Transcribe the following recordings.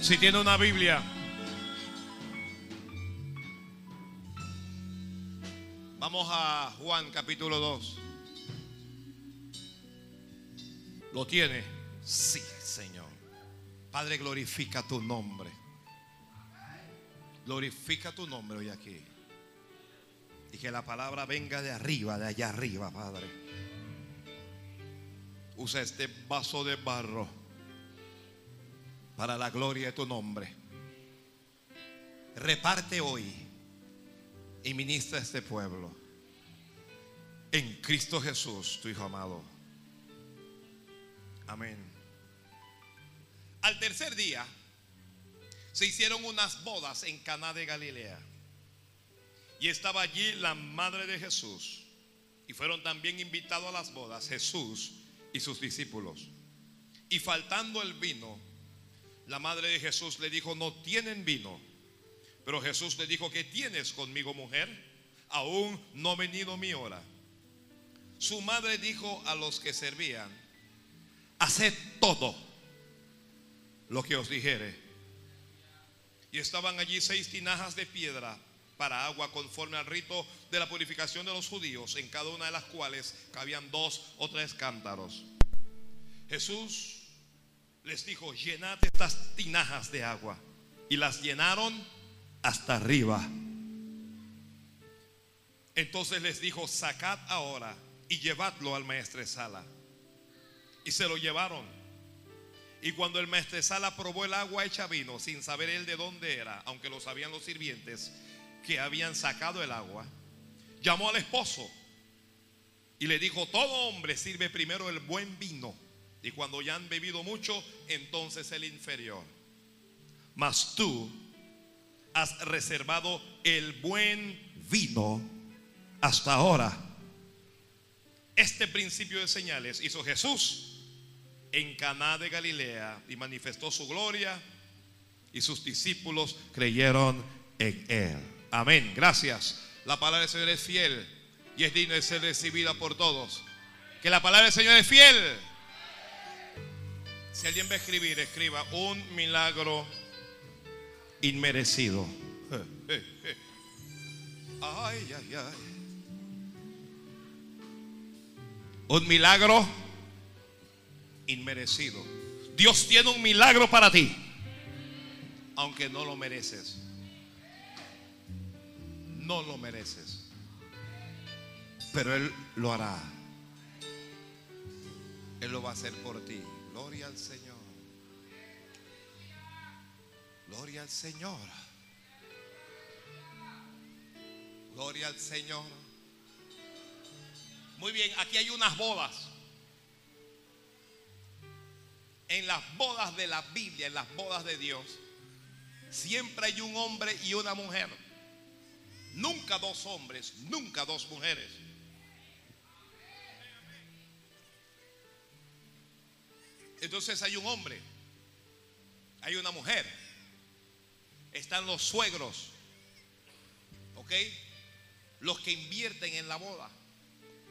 Si tiene una Biblia, vamos a Juan capítulo 2. ¿Lo tiene? Sí, Señor. Padre, glorifica tu nombre. Glorifica tu nombre hoy aquí. Y que la palabra venga de arriba, de allá arriba, Padre. Usa este vaso de barro para la gloria de tu nombre. Reparte hoy y ministra a este pueblo. En Cristo Jesús, tu Hijo amado. Amén. Al tercer día se hicieron unas bodas en Caná de Galilea. Y estaba allí la madre de Jesús. Y fueron también invitados a las bodas Jesús y sus discípulos. Y faltando el vino, la madre de Jesús le dijo, no tienen vino. Pero Jesús le dijo, ¿qué tienes conmigo, mujer? Aún no ha venido mi hora. Su madre dijo a los que servían, haced todo lo que os dijere. Y estaban allí seis tinajas de piedra para agua conforme al rito de la purificación de los judíos, en cada una de las cuales cabían dos o tres cántaros. Jesús les dijo, llenad estas tinajas de agua. Y las llenaron hasta arriba. Entonces les dijo, sacad ahora y llevadlo al maestresala. Y se lo llevaron. Y cuando el maestresala probó el agua hecha vino, sin saber él de dónde era, aunque lo sabían los sirvientes que habían sacado el agua, llamó al esposo y le dijo, todo hombre sirve primero el buen vino. Y cuando ya han bebido mucho, entonces el inferior. Mas tú has reservado el buen vino hasta ahora. Este principio de señales hizo Jesús en Caná de Galilea y manifestó su gloria y sus discípulos creyeron en él. Amén. Gracias. La palabra del Señor es fiel y es digna de ser recibida por todos. Que la palabra del Señor es fiel. Si alguien va a escribir, escriba un milagro inmerecido. Ay, ay, ay. Un milagro inmerecido. Dios tiene un milagro para ti, aunque no lo mereces. No lo mereces. Pero Él lo hará. Él lo va a hacer por ti. Gloria al Señor. Gloria al Señor. Gloria al Señor. Muy bien, aquí hay unas bodas. En las bodas de la Biblia, en las bodas de Dios, siempre hay un hombre y una mujer. Nunca dos hombres, nunca dos mujeres. Entonces hay un hombre, hay una mujer, están los suegros, ¿ok? Los que invierten en la boda,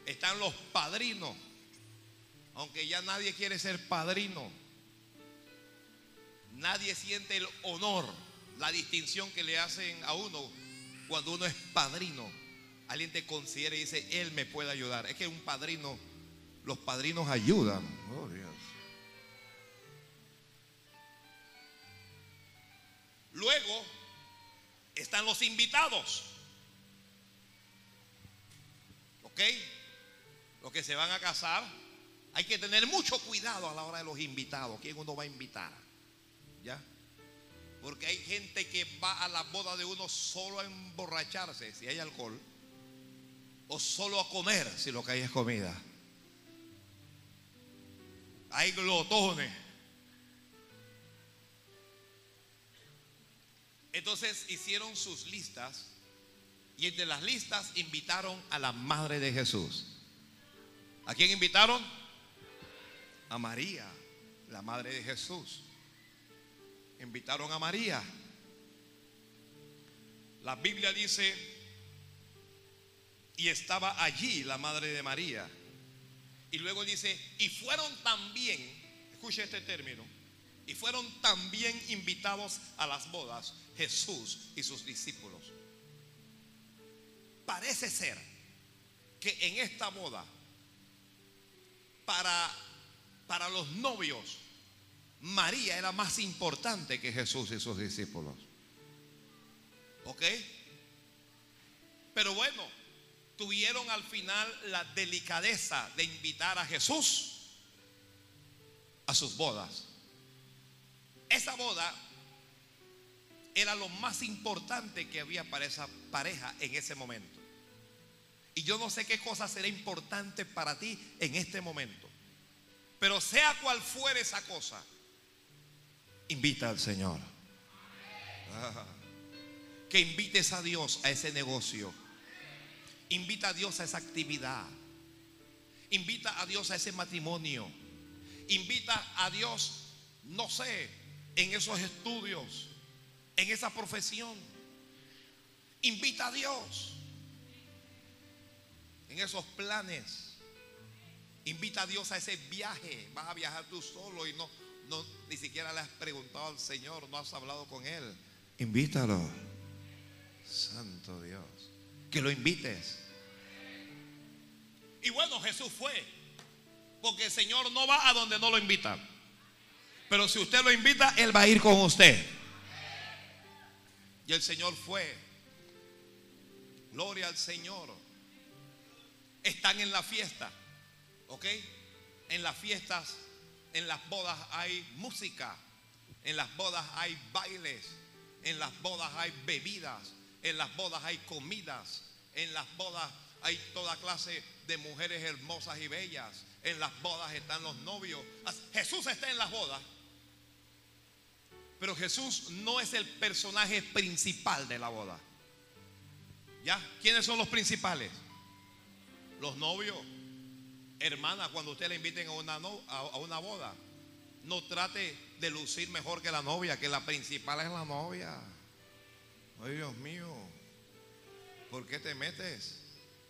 están los padrinos, aunque ya nadie quiere ser padrino, nadie siente el honor, la distinción que le hacen a uno cuando uno es padrino. Alguien te considera y dice, él me puede ayudar. Es que un padrino, los padrinos ayudan. Luego están los invitados. ¿Ok? Los que se van a casar. Hay que tener mucho cuidado a la hora de los invitados. ¿Quién uno va a invitar? ¿Ya? Porque hay gente que va a la boda de uno solo a emborracharse, si hay alcohol. O solo a comer, si lo que hay es comida. Hay glotones. Entonces hicieron sus listas y entre las listas invitaron a la madre de Jesús. ¿A quién invitaron? A María, la madre de Jesús. Invitaron a María. La Biblia dice, y estaba allí la madre de María. Y luego dice, y fueron también, escuche este término, Y fueron también invitados a las bodas Jesús y sus discípulos. Parece ser que en esta boda, para, para los novios, María era más importante que Jesús y sus discípulos. ¿Ok? Pero bueno, tuvieron al final la delicadeza de invitar a Jesús a sus bodas. Esa boda era lo más importante que había para esa pareja en ese momento. Y yo no sé qué cosa será importante para ti en este momento. Pero sea cual fuere esa cosa, invita al Señor. Que invites a Dios a ese negocio Invita a Dios a esa actividad. Invita a Dios a ese matrimonio. Invita a Dios, no sé, en esos estudios, en esa profesión. Invita a Dios en esos planes. Invita a Dios a ese viaje. Vas a viajar tú solo y no, no ni siquiera le has preguntado al Señor, no has hablado con Él. Invítalo. Santo Dios que lo invites. Y bueno, Jesús fue, porque el Señor no va a donde no lo invita. Pero si usted lo invita, Él va a ir con usted. Y el Señor fue. Gloria al Señor. Están en la fiesta. ¿Ok? En las fiestas, en las bodas hay música. En las bodas hay bailes. En las bodas hay bebidas. En las bodas hay comidas. En las bodas hay toda clase de mujeres hermosas y bellas. En las bodas están los novios. Jesús está en las bodas. Pero Jesús no es el personaje principal de la boda. ¿Ya? ¿Quiénes son los principales? Los novios. Hermana, cuando usted le inviten a una, a una boda, no trate de lucir mejor que la novia, que la principal es la novia. Ay, Dios mío. ¿Por qué te metes?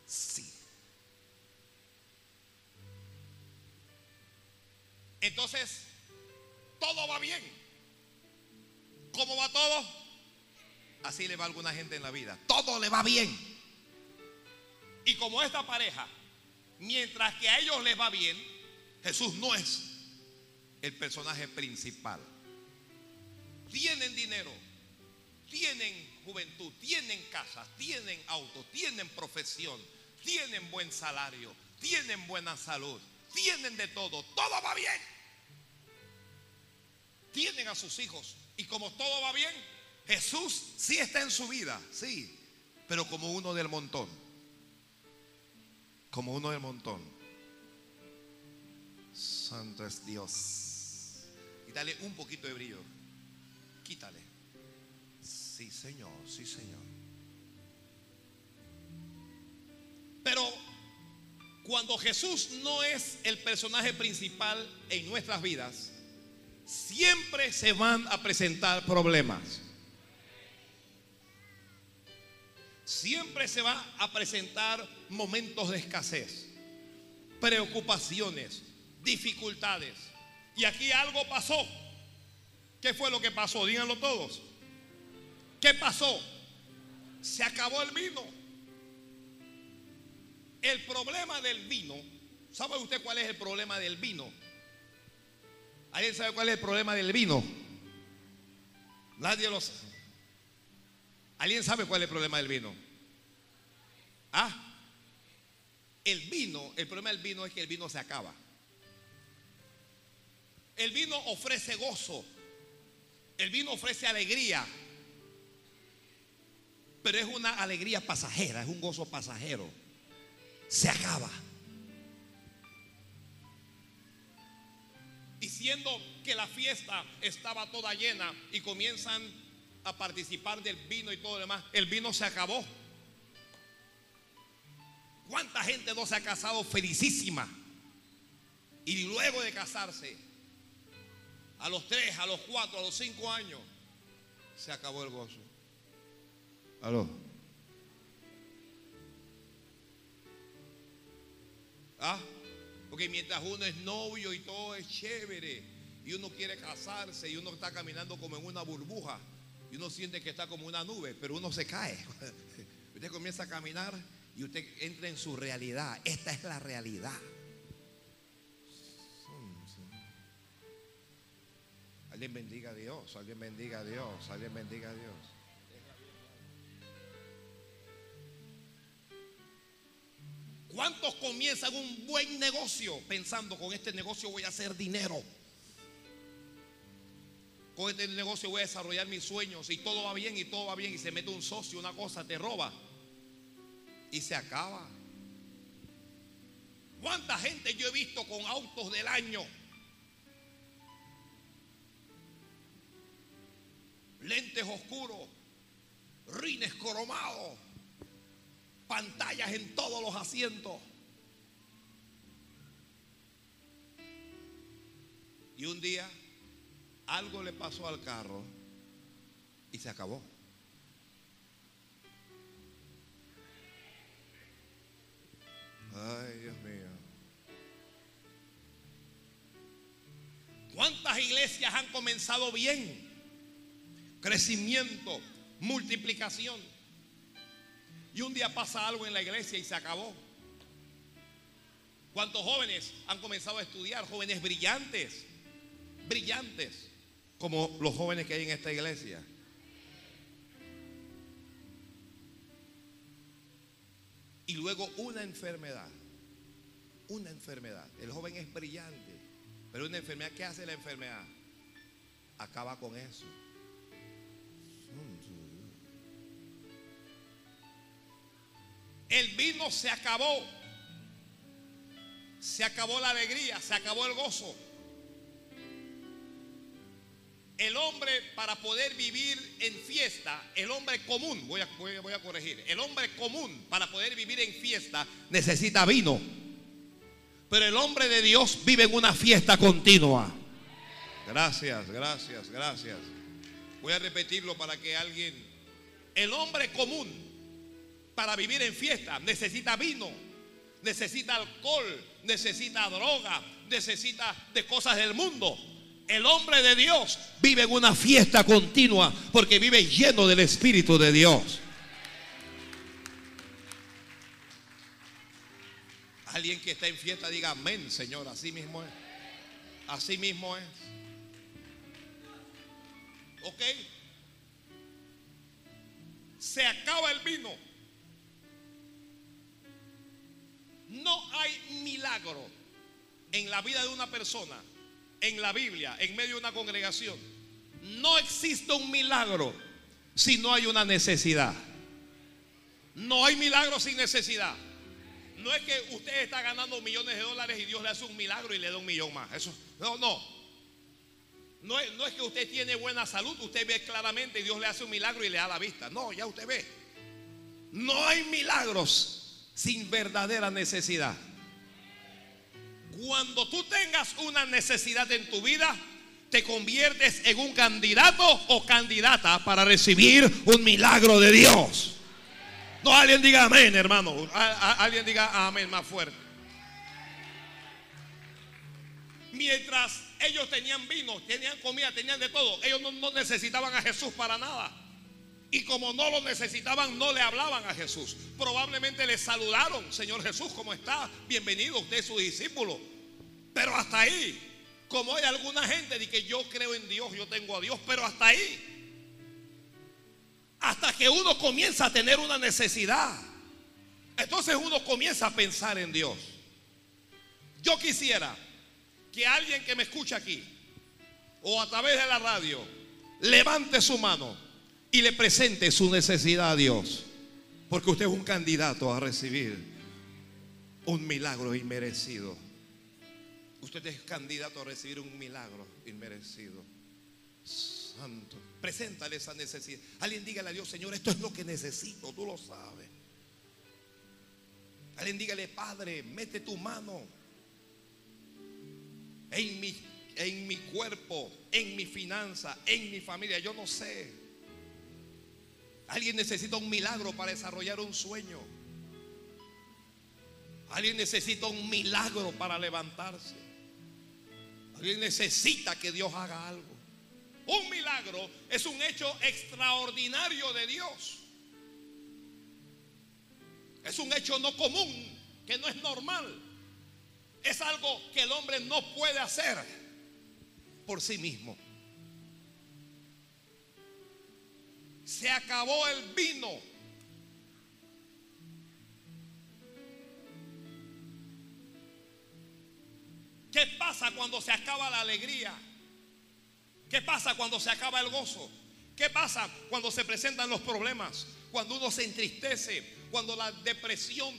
Sí. Entonces, todo va bien. ¿Cómo va todo? Así le va a alguna gente en la vida. Todo le va bien. Y como esta pareja, mientras que a ellos les va bien, Jesús no es el personaje principal. Tienen dinero, tienen juventud, tienen casas, tienen autos, tienen profesión, tienen buen salario, tienen buena salud, tienen de todo, todo va bien. Tienen a sus hijos y como todo va bien, Jesús sí está en su vida, sí, pero como uno del montón. Como uno del montón. Santo es Dios. Quítale un poquito de brillo. Quítale. Sí, Señor, sí, Señor. Pero cuando Jesús no es el personaje principal en nuestras vidas, siempre se van a presentar problemas. Siempre se van a presentar momentos de escasez, preocupaciones, dificultades. Y aquí algo pasó. ¿Qué fue lo que pasó? Díganlo todos. ¿Qué pasó? Se acabó el vino. El problema del vino, ¿sabe usted cuál es el problema del vino? ¿Alguien sabe cuál es el problema del vino? Nadie lo sabe. ¿Alguien sabe cuál es el problema del vino? Ah, el vino, el problema del vino es que el vino se acaba. El vino ofrece gozo. El vino ofrece alegría pero es una alegría pasajera, es un gozo pasajero. Se acaba. Diciendo que la fiesta estaba toda llena y comienzan a participar del vino y todo lo demás, el vino se acabó. ¿Cuánta gente no se ha casado felicísima? Y luego de casarse, a los tres, a los cuatro, a los cinco años, se acabó el gozo. Aló. ¿Ah? Porque mientras uno es novio y todo es chévere y uno quiere casarse y uno está caminando como en una burbuja y uno siente que está como una nube, pero uno se cae. Usted comienza a caminar y usted entra en su realidad. Esta es la realidad. Alguien bendiga a Dios, alguien bendiga a Dios, alguien bendiga a Dios. ¿Cuántos comienzan un buen negocio pensando con este negocio voy a hacer dinero? Con este negocio voy a desarrollar mis sueños y todo va bien y todo va bien y se mete un socio, una cosa, te roba y se acaba. ¿Cuánta gente yo he visto con autos del año? Lentes oscuros, rines cromados, pantallas en todos los asientos. Y un día algo le pasó al carro y se acabó. Ay, Dios mío. ¿Cuántas iglesias han comenzado bien? Crecimiento, multiplicación. Y un día pasa algo en la iglesia y se acabó. ¿Cuántos jóvenes han comenzado a estudiar? Jóvenes brillantes, brillantes, como los jóvenes que hay en esta iglesia. Y luego una enfermedad. Una enfermedad. El joven es brillante. Pero una enfermedad, ¿qué hace la enfermedad? Acaba con eso. El vino se acabó. Se acabó la alegría, se acabó el gozo. El hombre para poder vivir en fiesta, el hombre común, voy a, voy a, corregir, el hombre común para poder vivir en fiesta necesita vino. Pero el hombre de Dios vive en una fiesta continua. Gracias, gracias, gracias. Voy a repetirlo para que alguien... El hombre común para vivir en fiesta necesita vino, necesita alcohol, necesita droga, necesita de cosas del mundo. El hombre de Dios vive en una fiesta continua porque vive lleno del Espíritu de Dios. Alguien que está en fiesta diga amén, Señor. Así mismo es. Así mismo es. ¿Ok? Se acaba el vino. No hay milagro en la vida de una persona, en la Biblia, en medio de una congregación. No existe un milagro si no hay una necesidad. No hay milagro sin necesidad. No es que usted está ganando millones de dólares y Dios le hace un milagro y le da un millón más. Eso, no, no. No es, no es que usted tiene buena salud, usted ve claramente y Dios le hace un milagro y le da la vista. No, ya usted ve. No hay milagros sin verdadera necesidad. Cuando tú tengas una necesidad en tu vida, te conviertes en un candidato o candidata para recibir un milagro de Dios. No, alguien diga amén, hermano. alguien diga amén más fuerte. Mientras ellos tenían vino, tenían comida, tenían de todo, ellos no, no necesitaban a Jesús para nada. Y como no lo necesitaban, no le hablaban a Jesús. Probablemente le saludaron, Señor Jesús, ¿cómo está? Bienvenido, usted su discípulo. Pero hasta ahí, como hay alguna gente de que yo creo en Dios, yo tengo a Dios, pero hasta ahí. Hasta que uno comienza a tener una necesidad. Entonces uno comienza a pensar en Dios. Yo quisiera que alguien que me escucha aquí o a través de la radio levante su mano y le presente su necesidad a Dios. Porque usted es un candidato a recibir un milagro inmerecido. Usted es candidato a recibir un milagro inmerecido. Santo. Preséntale esa necesidad. Alguien dígale a Dios, Señor, esto es lo que necesito, tú lo sabes. Alguien dígale, Padre, mete tu mano en mi, en mi cuerpo, en mi finanza, en mi familia. Yo no sé. Alguien necesita un milagro para desarrollar un sueño. Alguien necesita un milagro para levantarse. Alguien necesita que Dios haga algo. Un milagro es un hecho extraordinario de Dios. Es un hecho no común, que no es normal. Es algo que el hombre no puede hacer por sí mismo. Se acabó el vino. ¿Qué pasa cuando se acaba la alegría? ¿Qué pasa cuando se acaba el gozo? ¿Qué pasa cuando se presentan los problemas? Cuando uno se entristece, cuando la depresión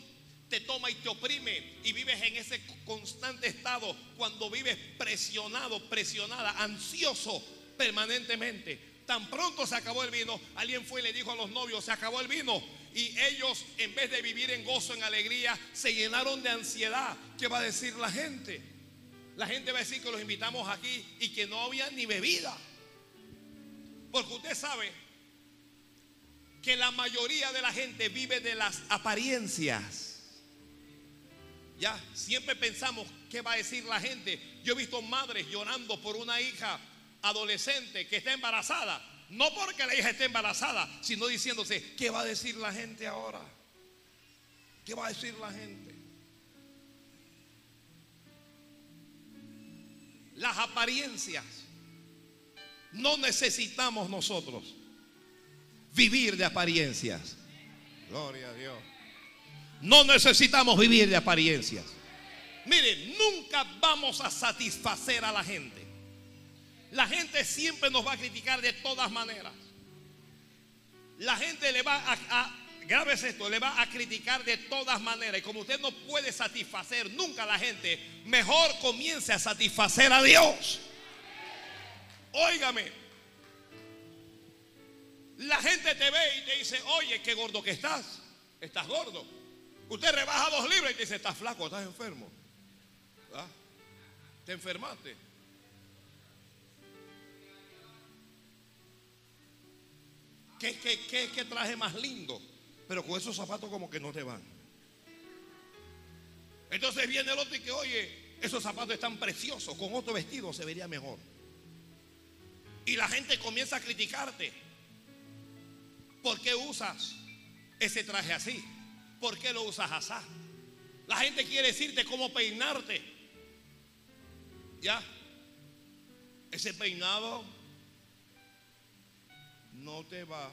te toma y te oprime y vives en ese constante estado, cuando vives presionado, presionada, ansioso permanentemente. Tan pronto se acabó el vino, alguien fue y le dijo a los novios, se acabó el vino. Y ellos, en vez de vivir en gozo, en alegría, se llenaron de ansiedad. ¿Qué va a decir la gente? La gente va a decir que los invitamos aquí y que no había ni bebida. Porque usted sabe que la mayoría de la gente vive de las apariencias. Ya, siempre pensamos qué va a decir la gente. Yo he visto madres llorando por una hija adolescente que está embarazada. No porque la hija esté embarazada, sino diciéndose, ¿qué va a decir la gente ahora? ¿Qué va a decir la gente? Las apariencias. No necesitamos nosotros vivir de apariencias. Gloria a Dios. No necesitamos vivir de apariencias. Mire, nunca vamos a satisfacer a la gente. La gente siempre nos va a criticar de todas maneras. La gente le va a, a esto, le va a criticar de todas maneras. Y como usted no puede satisfacer nunca a la gente, mejor comience a satisfacer a Dios. Óigame. La gente te ve y te dice, oye, qué gordo que estás. Estás gordo. Usted rebaja dos libras y te dice, estás flaco, estás enfermo. ¿Ah? Te enfermaste. ¿Qué, qué, qué traje más lindo? Pero con esos zapatos como que no te van. Entonces viene el otro y que, oye, esos zapatos están preciosos, con otro vestido se vería mejor. Y la gente comienza a criticarte. ¿Por qué usas ese traje así? ¿Por qué lo usas así? La gente quiere decirte cómo peinarte. ¿Ya? Ese peinado no te va.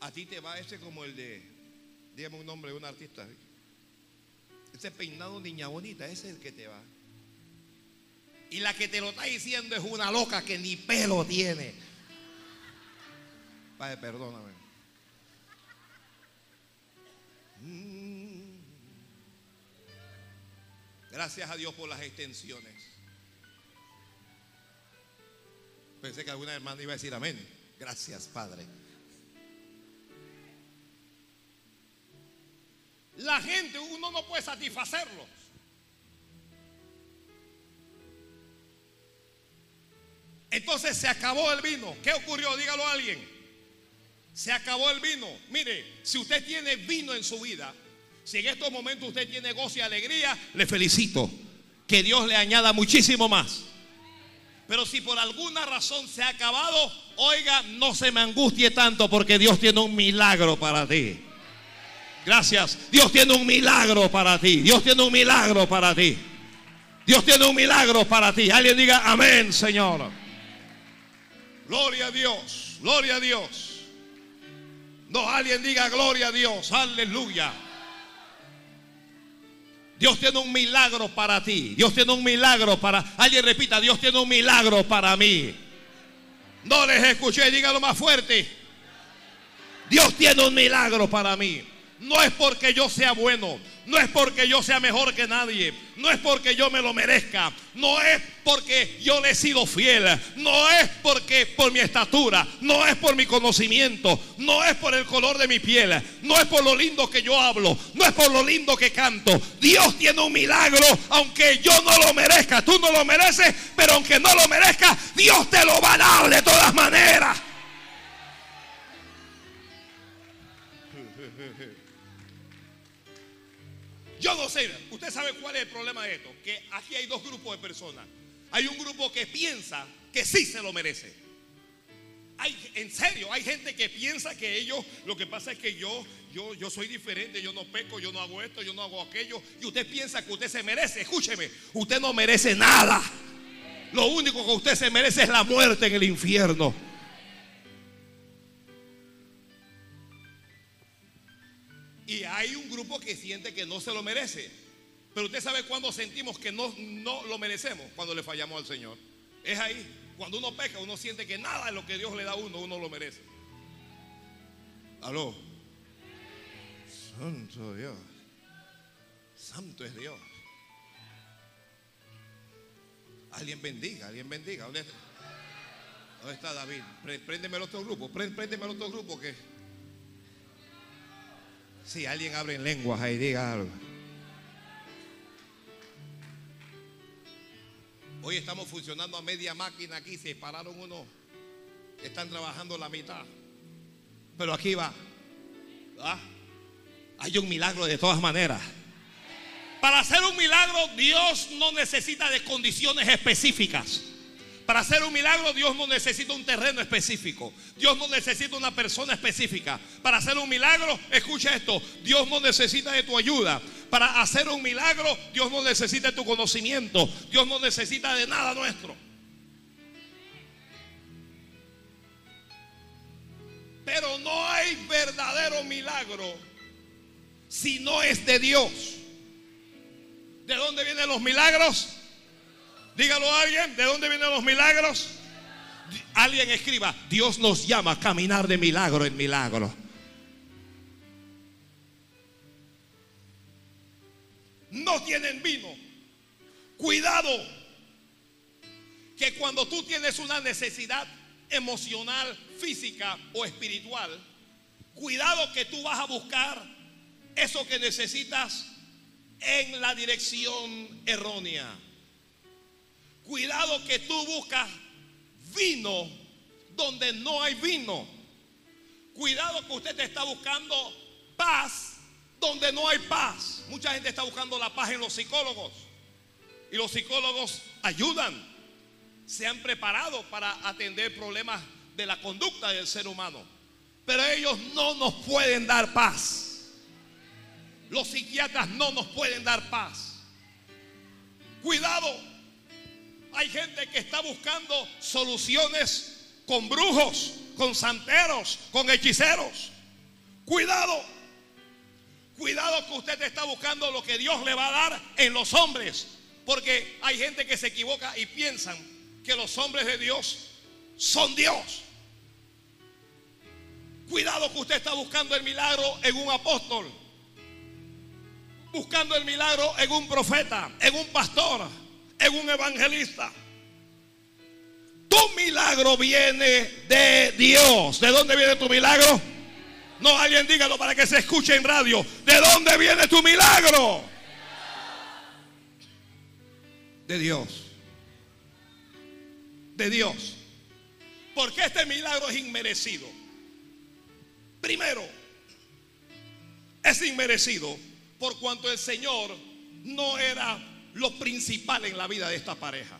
A ti te va ese como el de, dígame un nombre de un artista. Ese peinado niña bonita, ese es el que te va. Y la que te lo está diciendo es una loca que ni pelo tiene. Padre, perdóname. Mm. Gracias a Dios por las extensiones. Pensé que alguna hermana iba a decir amén. Gracias, Padre. La gente, uno no puede satisfacerlos. Entonces se acabó el vino. ¿Qué ocurrió? Dígalo a alguien. Se acabó el vino. Mire, si usted tiene vino en su vida, si en estos momentos usted tiene gozo y alegría, le felicito. Que Dios le añada muchísimo más. Pero si por alguna razón se ha acabado, oiga, no se me angustie tanto porque Dios tiene un milagro para ti. Gracias. Dios tiene un milagro para ti. Dios tiene un milagro para ti. Dios tiene un milagro para ti. Alguien diga amén, Señor. Gloria a Dios. Gloria a Dios. No, alguien diga gloria a Dios, aleluya. Dios tiene un milagro para ti. Dios tiene un milagro para... Alguien repita, Dios tiene un milagro para mí. No les escuché, dígalo más fuerte. Dios tiene un milagro para mí. No es porque yo sea bueno, no es porque yo sea mejor que nadie, no es porque yo me lo merezca, no es porque yo le he sido fiel, no es porque por mi estatura, no es por mi conocimiento, no es por el color de mi piel, no es por lo lindo que yo hablo, no es por lo lindo que canto. Dios tiene un milagro, aunque yo no lo merezca, tú no lo mereces, pero aunque no lo merezca, Dios te lo va a dar de todas maneras. Yo no sé, usted sabe cuál es el problema de esto, que aquí hay dos grupos de personas. Hay un grupo que piensa que sí se lo merece. Hay, en serio, hay gente que piensa que ellos, lo que pasa es que yo, yo, yo soy diferente, yo no peco, yo no hago esto, yo no hago aquello. Y usted piensa que usted se merece. Escúcheme, usted no merece nada. Lo único que usted se merece es la muerte en el infierno. Que siente que no se lo merece. Pero usted sabe cuándo sentimos que no, no lo merecemos, cuando le fallamos al Señor. Es ahí. Cuando uno peca, uno siente que nada de lo que Dios le da a uno, uno lo merece. Aló. Santo Dios. Santo es Dios. Alguien bendiga, alguien bendiga. ¿Dónde está, David? Préndeme el otro grupo. Préndeme el otro grupo que. Si alguien abre en lenguas ahí, diga algo. Hoy estamos funcionando a media máquina aquí, se pararon unos, están trabajando la mitad. Pero aquí va. ¿Ah? Hay un milagro de todas maneras. Para hacer un milagro, Dios no necesita de condiciones específicas. Para hacer un milagro, Dios no necesita un terreno específico. Dios no necesita una persona específica. Para hacer un milagro, escucha esto, Dios no necesita de tu ayuda. Para hacer un milagro, Dios no necesita de tu conocimiento. Dios no necesita de nada nuestro. Pero no hay verdadero milagro si no es de Dios. ¿De dónde vienen los milagros? Dígalo a alguien, ¿de dónde vienen los milagros? Alguien escriba, Dios nos llama a caminar de milagro en milagro. No tienen vino. Cuidado, que cuando tú tienes una necesidad emocional, física o espiritual, cuidado que tú vas a buscar eso que necesitas en la dirección errónea. Cuidado que tú buscas vino donde no hay vino. Cuidado que usted te está buscando paz donde no hay paz. Mucha gente está buscando la paz en los psicólogos. Y los psicólogos ayudan. Se han preparado para atender problemas de la conducta del ser humano. Pero ellos no nos pueden dar paz. Los psiquiatras no nos pueden dar paz. Cuidado. Hay gente que está buscando soluciones con brujos, con santeros, con hechiceros. Cuidado. Cuidado que usted está buscando lo que Dios le va a dar en los hombres. Porque hay gente que se equivoca y piensan que los hombres de Dios son Dios. Cuidado que usted está buscando el milagro en un apóstol buscando el milagro en un profeta, en un pastor, en un evangelista. Tu milagro viene de Dios. ¿De dónde viene tu milagro? No, alguien dígalo para que se escuche en radio. ¿De dónde viene tu milagro? De Dios. De Dios. Porque este milagro es inmerecido. Primero, es inmerecido por cuanto el Señor no era lo principal en la vida de esta pareja.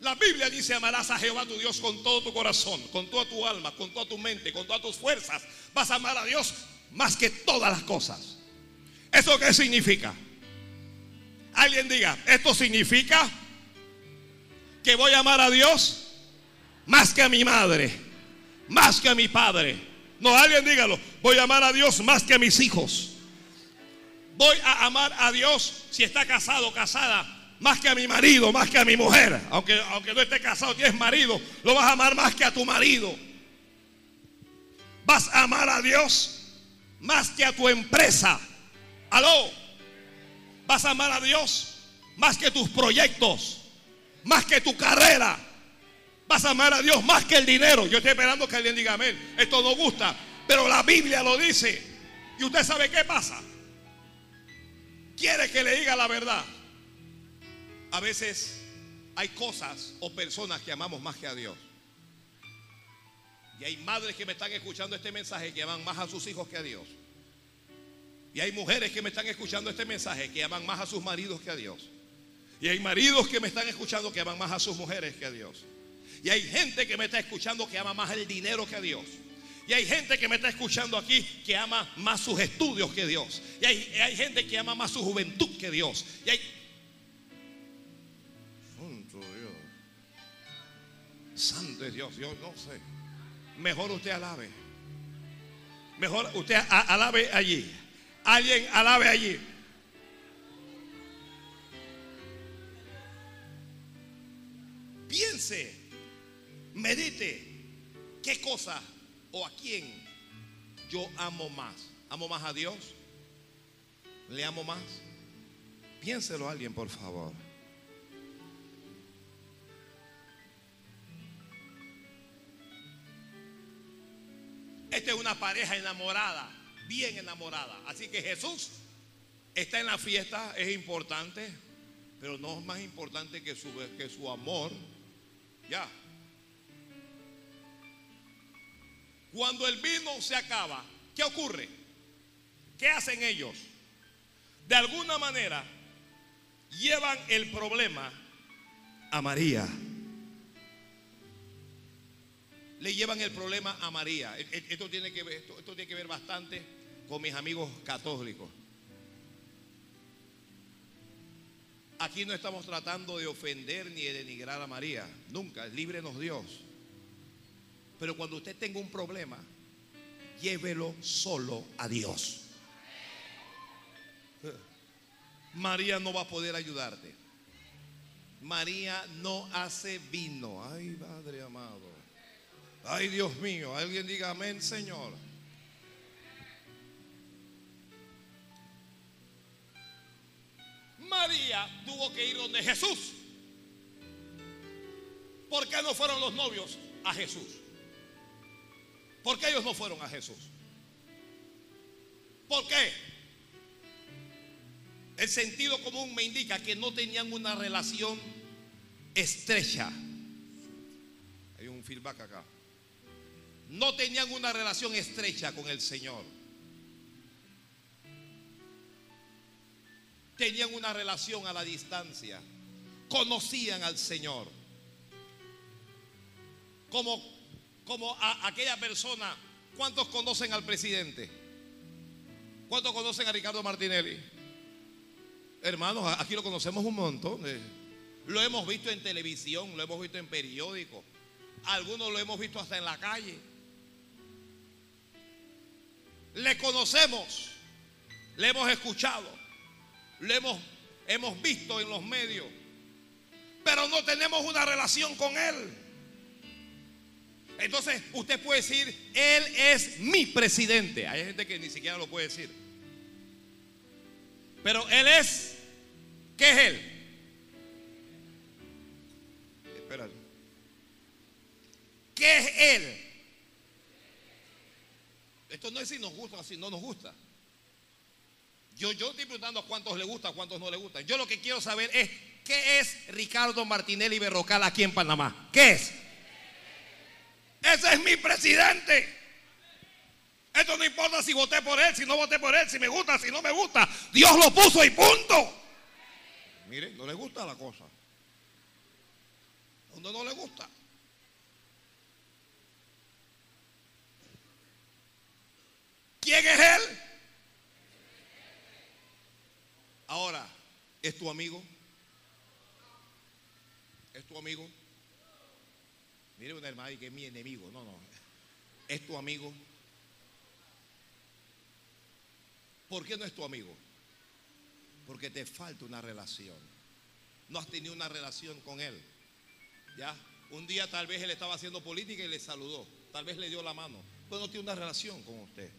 La Biblia dice, amarás a Jehová tu Dios con todo tu corazón, con toda tu alma, con toda tu mente, con todas tus fuerzas. Vas a amar a Dios más que todas las cosas. ¿Eso qué significa? Alguien diga, esto significa que voy a amar a Dios más que a mi madre, más que a mi padre, no, alguien dígalo. Voy a amar a Dios más que a mis hijos. Voy a amar a Dios si está casado casada más que a mi marido, más que a mi mujer. Aunque, aunque no esté casado, tienes marido, lo vas a amar más que a tu marido. Vas a amar a Dios más que a tu empresa. Aló. Vas a amar a Dios más que tus proyectos, más que tu carrera Vas a amar a Dios más que el dinero. Yo estoy esperando que alguien diga amén. Esto no gusta, pero la Biblia lo dice. Y usted sabe qué pasa. Quiere que le diga la verdad. A veces hay cosas o personas que amamos más que a Dios. Y hay madres que me están escuchando este mensaje que aman más a sus hijos que a Dios. Y hay mujeres que me están escuchando este mensaje que aman más a sus maridos que a Dios. Y hay maridos que me están escuchando que aman más a sus mujeres que a Dios. Y hay gente que me está escuchando que ama más el dinero que a Dios. Y hay gente que me está escuchando aquí que ama más sus estudios que Dios. Y hay, hay gente que ama más su juventud que Dios. Y hay... Santo Dios. Santo Dios, yo no sé. Mejor usted alabe. Mejor usted alabe allí. Alguien alabe allí. Piense, medite qué cosa o a quién yo amo más. ¿Amo más a Dios? ¿Le amo más? Piénselo a alguien, por favor. Esta es una pareja enamorada, bien enamorada. Así que Jesús está en la fiesta, es importante, pero no es más importante que su, que su amor. Ya, Cuando el vino se acaba, ¿qué ocurre? ¿Qué hacen ellos? De alguna manera llevan el problema a María. Le llevan el problema a María. E, e, esto tiene que ver, esto, tiene que ver bastante con mis amigos católicos. Aquí no estamos tratando de ofender ni de denigrar a María. Nunca. Líbrenos Dios. Pero cuando usted tenga un problema, llévelo solo a Dios. María no va a poder ayudarte. María no hace vino. Ay, Padre amado. Ay, Dios mío. Alguien diga amén, Señor. María tuvo que ir donde Jesús. ¿Por qué no fueron los novios a Jesús? ¿Por qué ellos no fueron a Jesús? ¿Por qué? El sentido común me indica que no tenían una relación estrecha. Hay un feedback acá. No tenían una relación estrecha con el Señor. Tenían una relación a la distancia. Conocían al Señor. Como como a aquella persona. ¿Cuántos conocen al presidente? ¿Cuántos conocen a Ricardo Martinelli? Hermanos, aquí lo conocemos un montón. Lo hemos visto en televisión, lo hemos visto en periódicos. Algunos lo hemos visto hasta en la calle. Le conocemos, le hemos escuchado, le hemos, hemos visto en los medios, pero no tenemos una relación con Él. Entonces usted puede decir, Él es mi presidente. Hay gente que ni siquiera lo puede decir. Pero Él es, ¿qué es Él? Espérate. ¿Qué es Él? Esto no es si nos gusta o si no nos gusta. Yo, yo estoy preguntando a cuántos le gusta, a cuántos no le gusta. Yo lo que quiero saber es, ¿qué es Ricardo Martinelli Berrocal aquí en Panamá? ¿Qué es? Ese es mi presidente. Esto no importa si voté por él, si no voté por él, si me gusta, si no me gusta. Dios lo puso y punto. Mire, no le gusta la cosa. Donde no le gusta. ¿Quién es él? Ahora, ¿es tu amigo? ¿Es tu amigo? Mire una hermana que es mi enemigo. No, no. Es tu amigo. ¿Por qué no es tu amigo? Porque te falta una relación. No has tenido una relación con él. ¿Ya? Un día tal vez él estaba haciendo política y le saludó. Tal vez le dio la mano. Pero no tiene una relación con usted.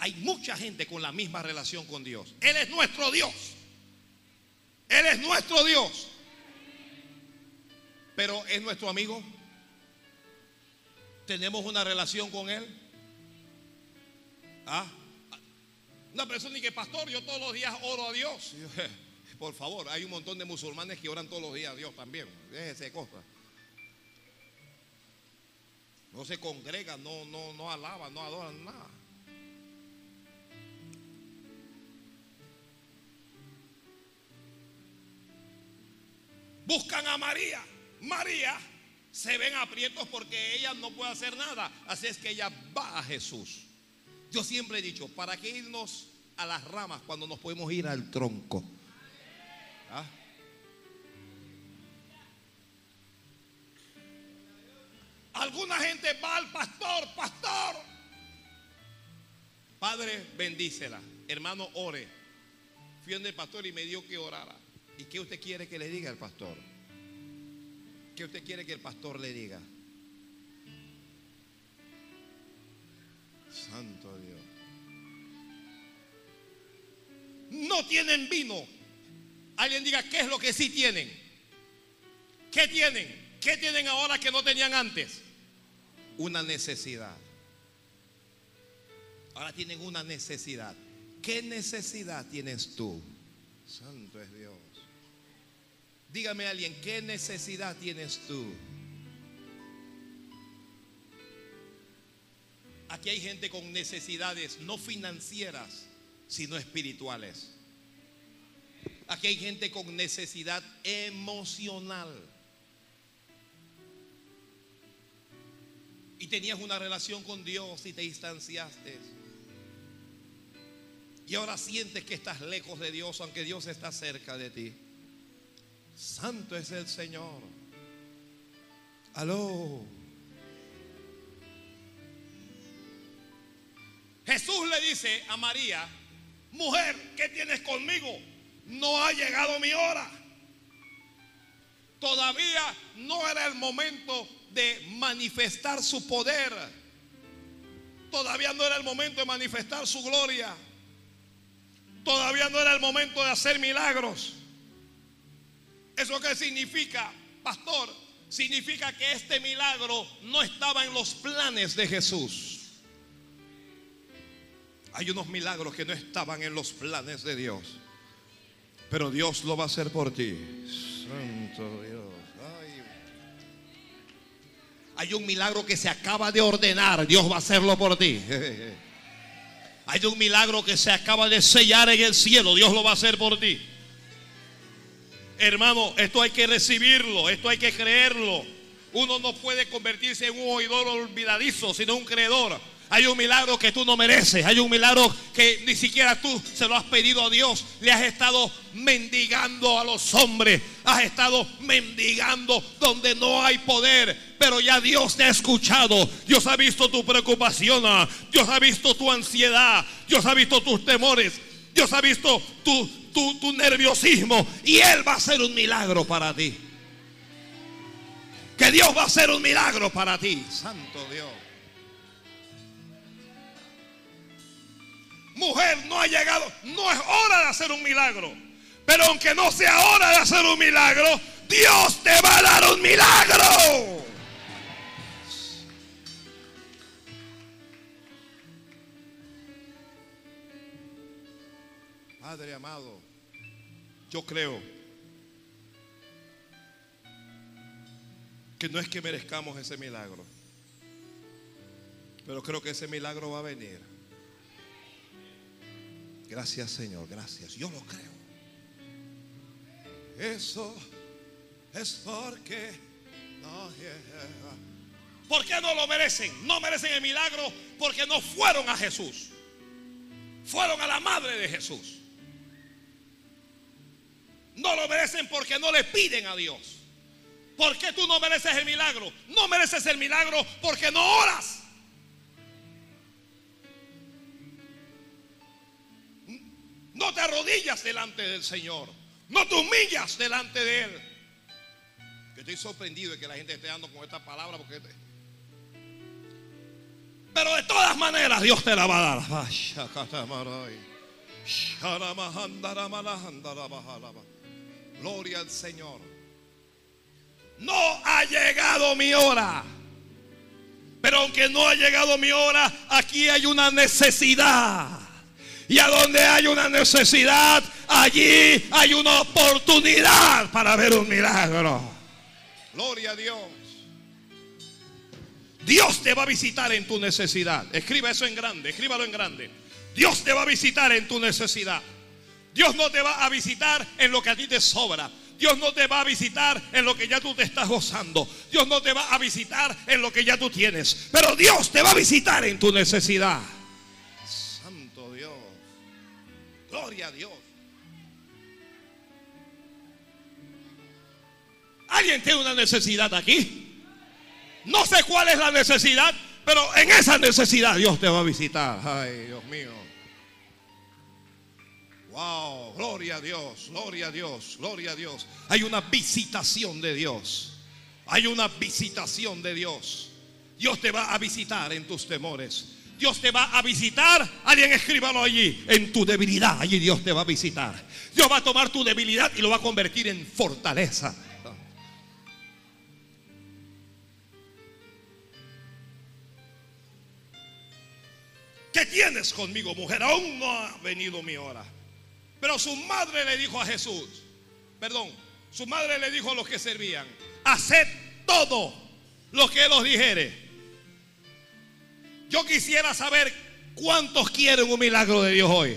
Hay mucha gente con la misma relación con Dios. Él es nuestro Dios. Él es nuestro Dios pero es nuestro amigo. Tenemos una relación con él. ¿Ah? Una persona y que, pastor, yo todos los días oro a Dios. Por favor, hay un montón de musulmanes que oran todos los días a Dios también. Déjese cosas. No se congregan, no, no, no alaban, no adoran nada. Buscan a María. María se ven aprietos porque ella no puede hacer nada. Así es que ella va a Jesús. Yo siempre he dicho, ¿para qué irnos a las ramas cuando nos podemos ir al tronco? ¿Ah? Alguna gente va al pastor, pastor. Padre, bendícela. Hermano, ore. Fui donde el pastor y me dio que orara. ¿Y qué usted quiere que le diga al pastor? ¿Qué usted quiere que el pastor le diga? Santo Dios. No tienen vino. Alguien diga, ¿qué es lo que sí tienen? ¿Qué tienen? ¿Qué tienen ahora que no tenían antes? Una necesidad. Ahora tienen una necesidad. ¿Qué necesidad tienes tú? Santo es Dios. Dígame alguien, ¿qué necesidad tienes tú? Aquí hay gente con necesidades no financieras, sino espirituales. Aquí hay gente con necesidad emocional. Y tenías una relación con Dios y te distanciaste. Y ahora sientes que estás lejos de Dios, aunque Dios está cerca de ti. Santo es el Señor. Aló. Jesús le dice a María, mujer, ¿qué tienes conmigo? No ha llegado mi hora. Todavía no era el momento de manifestar su poder. Todavía no era el momento de manifestar su gloria. Todavía no era el momento de hacer milagros. ¿Eso qué significa, pastor? Significa que este milagro no estaba en los planes de Jesús. Hay unos milagros que no estaban en los planes de Dios. Pero Dios lo va a hacer por ti. Santo Dios. Hay un milagro que se acaba de ordenar. Dios va a hacerlo por ti. Hay un milagro que se acaba de sellar en el cielo. Dios lo va a hacer por ti. Hermano, esto hay que recibirlo, esto hay que creerlo. Uno no puede convertirse en un oidor olvidadizo, sino un creedor. Hay un milagro que tú no mereces. Hay un milagro que ni siquiera tú se lo has pedido a Dios. Le has estado mendigando a los hombres. Has estado mendigando donde no hay poder. Pero ya Dios te ha escuchado. Dios ha visto tu preocupación. Dios ha visto tu ansiedad. Dios ha visto tus temores. Dios ha visto tu, tu, nerviosismo. Y Él va a hacer un milagro para ti. Que Dios va a hacer un milagro para ti. Santo Dios. mujer no ha llegado, no es hora de hacer un milagro. Pero aunque no sea hora de hacer un milagro, Dios te va a dar un milagro. Padre amado, yo creo que no es que merezcamos ese milagro, pero creo que ese milagro va a venir. Gracias Señor, gracias. Yo lo creo. Eso es porque ¿Por qué no lo merecen? No merecen el milagro porque no fueron a Jesús. Fueron a la madre de Jesús. No lo merecen porque no le piden a Dios. ¿Por qué tú no mereces el milagro? No mereces el milagro porque no oras. No te arrodillas delante del Señor. No te humillas delante de Él. Yo estoy sorprendido de que la gente esté dando con esta palabra porque... Pero de todas maneras Dios te la va a dar. Gloria al Señor. No ha llegado mi hora. Pero aunque no ha llegado mi hora, aquí hay una necesidad. Y a donde hay una necesidad, allí hay una oportunidad para ver un milagro. Gloria a Dios. Dios te va a visitar en tu necesidad. Escriba eso en grande, escríbalo en grande. Dios te va a visitar en tu necesidad. Dios no te va a visitar en lo que a ti te sobra. Dios no te va a visitar en lo que ya tú te estás gozando. Dios no te va a visitar en lo que ya tú tienes. Pero Dios te va a visitar en tu necesidad. Santo Dios. Gloria a Dios. ¿Alguien tiene una necesidad aquí? No sé cuál es la necesidad, pero en esa necesidad Dios te va a visitar. Ay, Dios mío. Wow, gloria a Dios, gloria a Dios, gloria a Dios. Hay una visitación de Dios. Hay una visitación de Dios. Dios te va a visitar en tus temores. Dios te va a visitar. Alguien escríbalo allí. En tu debilidad, allí Dios te va a visitar. Dios va a tomar tu debilidad y lo va a convertir en fortaleza. ¿Qué tienes conmigo, mujer? Aún no ha venido mi hora. Pero su madre le dijo a Jesús, perdón, su madre le dijo a los que servían, haced todo lo que él os dijere. Yo quisiera saber cuántos quieren un milagro de Dios hoy.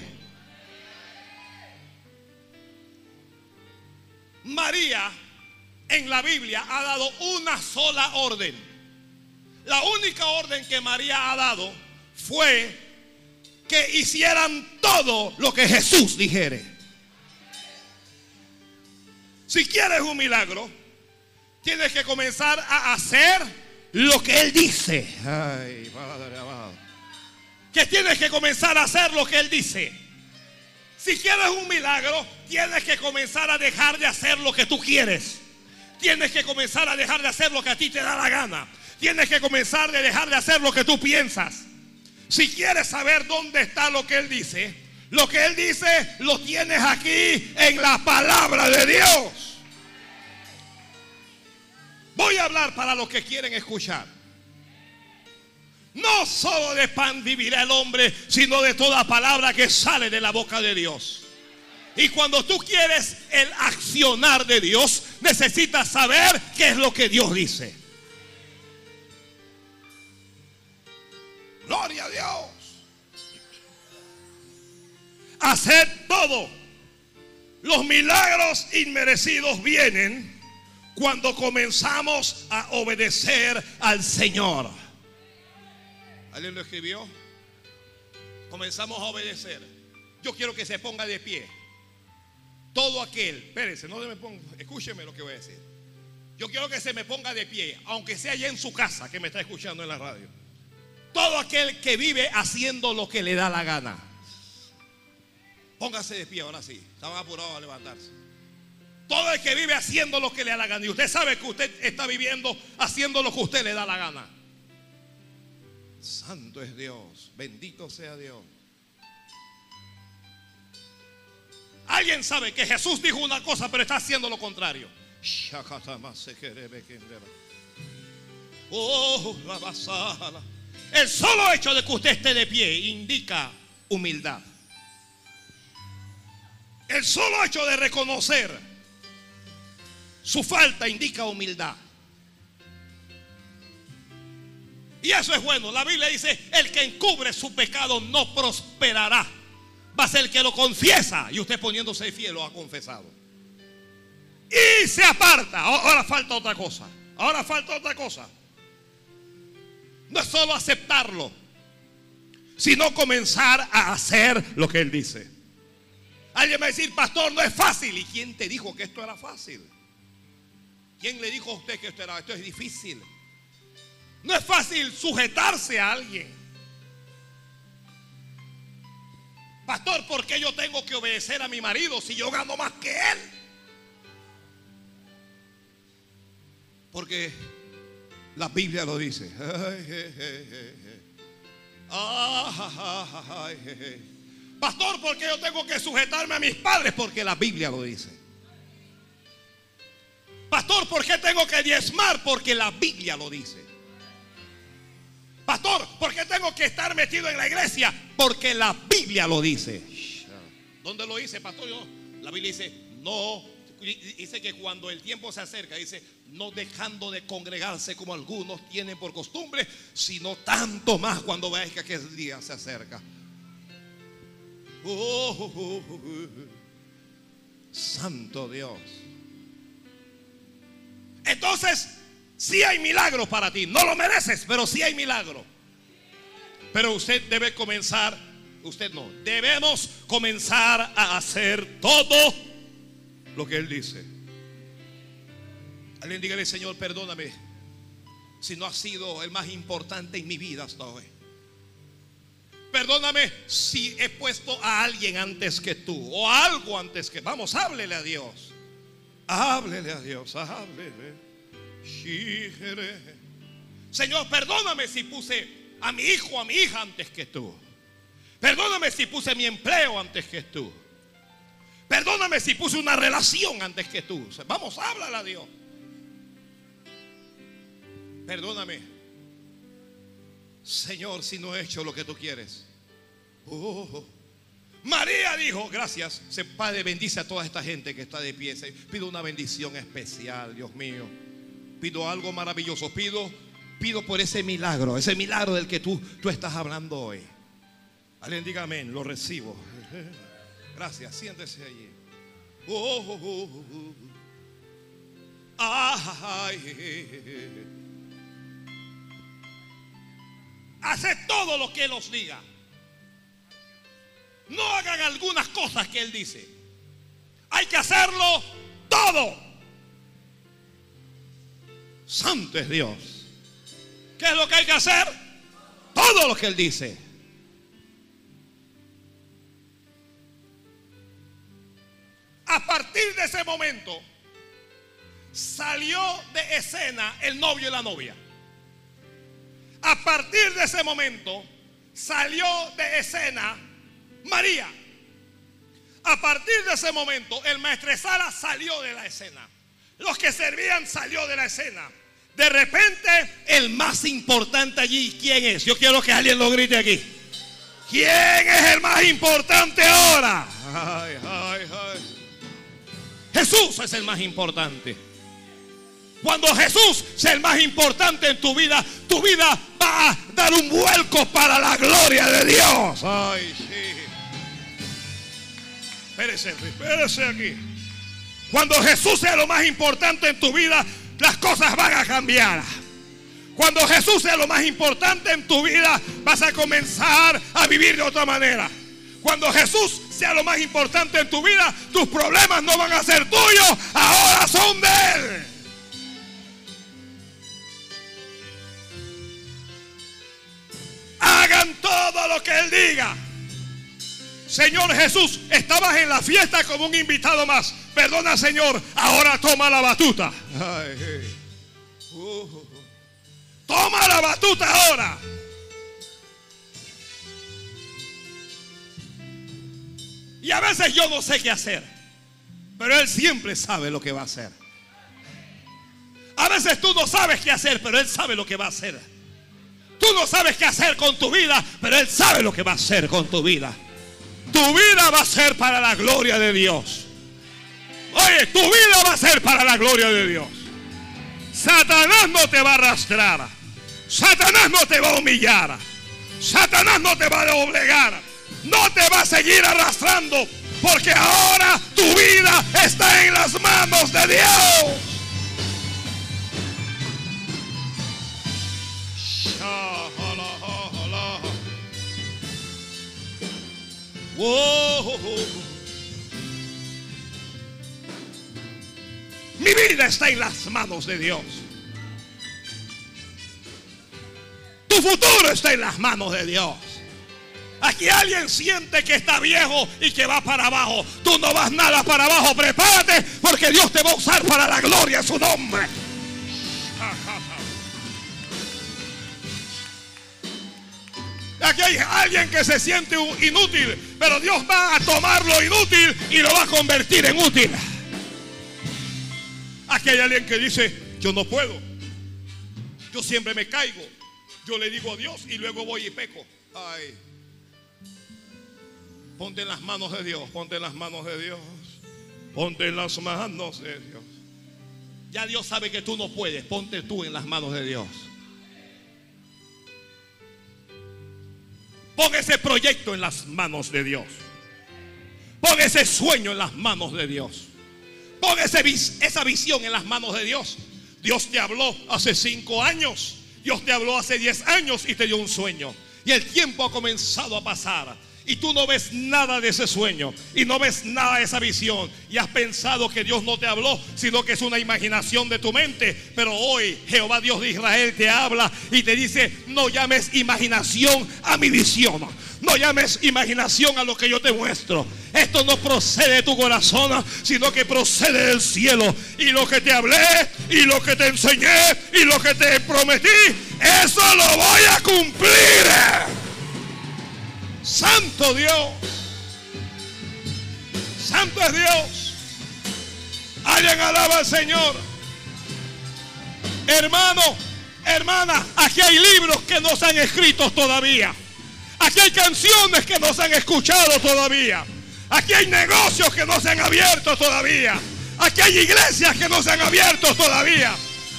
María en la Biblia ha dado una sola orden. La única orden que María ha dado fue que hicieran todo lo que Jesús dijere. Si quieres un milagro, tienes que comenzar a hacer lo que Él dice. Ay, Padre amado. Que tienes que comenzar a hacer lo que Él dice. Si quieres un milagro, tienes que comenzar a dejar de hacer lo que tú quieres. Tienes que comenzar a dejar de hacer lo que a ti te da la gana. Tienes que comenzar a dejar de hacer lo que tú piensas. Si quieres saber dónde está lo que Él dice, lo que Él dice lo tienes aquí en la palabra de Dios. Voy a hablar para los que quieren escuchar. No solo de pan vivirá el hombre, sino de toda palabra que sale de la boca de Dios. Y cuando tú quieres el accionar de Dios, necesitas saber qué es lo que Dios dice. Gloria a Dios. Hacer todo. Los milagros inmerecidos vienen cuando comenzamos a obedecer al Señor. ¿Alguien lo escribió? Comenzamos a obedecer. Yo quiero que se ponga de pie. Todo aquel, espérese, no me ponga, escúcheme lo que voy a decir. Yo quiero que se me ponga de pie, aunque sea allá en su casa que me está escuchando en la radio. Todo aquel que vive haciendo lo que le da la gana. Póngase de pie ahora sí. Estaban apurados a levantarse. Todo el que vive haciendo lo que le da la gana. Y usted sabe que usted está viviendo haciendo lo que usted le da la gana. Santo es Dios. Bendito sea Dios. Alguien sabe que Jesús dijo una cosa, pero está haciendo lo contrario. Oh, la. El solo hecho de que usted esté de pie indica humildad. El solo hecho de reconocer su falta indica humildad. Y eso es bueno. La Biblia dice, el que encubre su pecado no prosperará. Va a ser el que lo confiesa. Y usted poniéndose fiel lo ha confesado. Y se aparta. Ahora falta otra cosa. Ahora falta otra cosa. No es solo aceptarlo, sino comenzar a hacer lo que Él dice. Alguien va a decir, pastor, no es fácil. ¿Y quién te dijo que esto era fácil? ¿Quién le dijo a usted que esto era, esto es difícil? No es fácil sujetarse a alguien. Pastor, ¿por qué yo tengo que obedecer a mi marido si yo gano más que él? Porque la Biblia lo dice. Pastor, ¿por qué yo tengo que sujetarme a mis padres? Porque la Biblia lo dice. Pastor, ¿por qué tengo que diezmar? Porque la Biblia lo dice. Pastor, ¿por qué tengo que estar metido en la iglesia? Porque la Biblia lo dice. ¿Dónde lo dice, pastor? La Biblia dice, no. Dice que cuando el tiempo se acerca, dice, no dejando de congregarse como algunos tienen por costumbre, sino tanto más cuando veáis que aquel día se acerca. Oh, oh, oh, Santo Dios. Entonces, sí hay milagro para ti. No lo mereces, pero sí hay milagro. Pero usted debe comenzar, usted no, debemos comenzar a hacer todo lo que Él dice. Alguien dígale, Señor, perdóname si no ha sido el más importante en mi vida hasta hoy. Perdóname si he puesto a alguien antes que tú o algo antes que. Vamos, háblele a Dios. Háblele a Dios, háblele. Señor, perdóname si puse a mi hijo o a mi hija antes que tú. Perdóname si puse mi empleo antes que tú. Perdóname si puse una relación antes que tú. Vamos, háblale a Dios. Perdóname. Señor, si no he hecho lo que tú quieres. Oh. María dijo, gracias, se Padre bendice a toda esta gente que está de pie. Pido una bendición especial, Dios mío. Pido algo maravilloso. Pido, pido por ese milagro, ese milagro del que tú, tú estás hablando hoy. Alguien diga amén, lo recibo. Gracias, siéntese allí. Oh, oh, oh, Ay. Hace todo lo que Él os diga. No hagan algunas cosas que Él dice. Hay que hacerlo todo. Santo es Dios. ¿Qué es lo que hay que hacer? Todo lo que Él dice. A partir de ese momento salió de escena el novio y la novia. A partir de ese momento salió de escena María. A partir de ese momento el maestresala salió de la escena. Los que servían salió de la escena. De repente el más importante allí, ¿quién es? Yo quiero que alguien lo grite aquí. ¿Quién es el más importante ahora? Jesús es el más importante. Cuando Jesús sea el más importante en tu vida, tu vida va a dar un vuelco para la gloria de Dios. Ay, sí. Espérese, espérese aquí. Cuando Jesús sea lo más importante en tu vida, las cosas van a cambiar. Cuando Jesús sea lo más importante en tu vida, vas a comenzar a vivir de otra manera. Cuando Jesús sea lo más importante en tu vida, tus problemas no van a ser tuyos, ahora son de Él. Hagan todo lo que Él diga. Señor Jesús, estabas en la fiesta como un invitado más. Perdona, Señor, ahora toma la batuta. Uh. Toma la batuta ahora. Y a veces yo no sé qué hacer. Pero Él siempre sabe lo que va a hacer. A veces tú no sabes qué hacer, pero Él sabe lo que va a hacer. Tú no sabes qué hacer con tu vida, pero Él sabe lo que va a hacer con tu vida. Tu vida va a ser para la gloria de Dios. Oye, tu vida va a ser para la gloria de Dios. Satanás no te va a arrastrar. Satanás no te va a humillar. Satanás no te va a doblegar. No te va a seguir arrastrando. Porque ahora tu vida está en las manos de Dios. Mi vida está en las manos de Dios. Tu futuro está en las manos de Dios. Aquí alguien siente que está viejo y que va para abajo. Tú no vas nada para abajo. Prepárate porque Dios te va a usar para la gloria de su nombre. Aquí hay alguien que se siente inútil, pero Dios va a tomar lo inútil y lo va a convertir en útil. Aquí hay alguien que dice, yo no puedo. Yo siempre me caigo. Yo le digo a Dios y luego voy y peco. Ay. Ponte en las manos de Dios, ponte en las manos de Dios. Ponte en las manos de Dios. Ya Dios sabe que tú no puedes. Ponte tú en las manos de Dios. Pon ese proyecto en las manos de Dios. Pon ese sueño en las manos de Dios. Pon esa visión en las manos de Dios. Dios te habló hace cinco años. Dios te habló hace diez años y te dio un sueño. Y el tiempo ha comenzado a pasar. Y tú no ves nada de ese sueño. Y no ves nada de esa visión. Y has pensado que Dios no te habló, sino que es una imaginación de tu mente. Pero hoy Jehová Dios de Israel te habla y te dice, no llames imaginación a mi visión. No llames imaginación a lo que yo te muestro. Esto no procede de tu corazón, sino que procede del cielo. Y lo que te hablé, y lo que te enseñé, y lo que te prometí, eso lo voy a cumplir. Santo Dios. Santo es Dios. Alguien alaba al Señor. Hermano, hermana, aquí hay libros que no se han escrito todavía. Aquí hay canciones que no se han escuchado todavía. Aquí hay negocios que no se han abierto todavía. Aquí hay iglesias que no se han abierto todavía.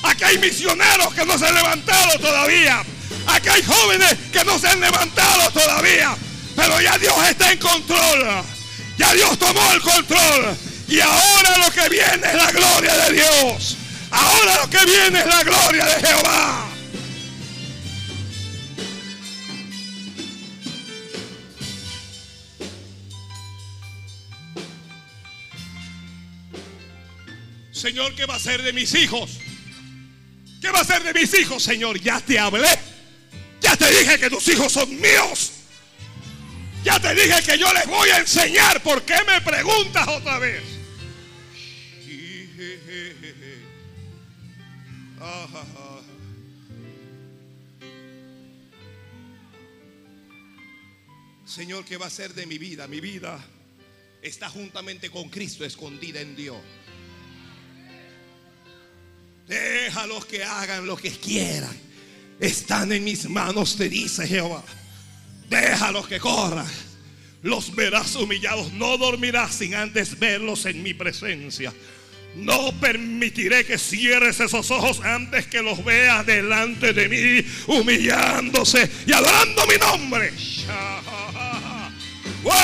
Aquí hay misioneros que no se han levantado todavía. Aquí hay jóvenes que no se han levantado todavía. Pero ya Dios está en control. Ya Dios tomó el control. Y ahora lo que viene es la gloria de Dios. Ahora lo que viene es la gloria de Jehová. Señor, ¿qué va a ser de mis hijos? ¿Qué va a ser de mis hijos, Señor? Ya te hablé. Ya te dije que tus hijos son míos. Ya te dije que yo les voy a enseñar. ¿Por qué me preguntas otra vez? Señor, ¿qué va a ser de mi vida? Mi vida está juntamente con Cristo escondida en Dios. Déjalos que hagan lo que quieran. Están en mis manos, te dice Jehová. Déjalos que corran. Los verás humillados. No dormirás sin antes verlos en mi presencia. No permitiré que cierres esos ojos antes que los veas delante de mí, humillándose y adorando mi nombre. ¡Wow!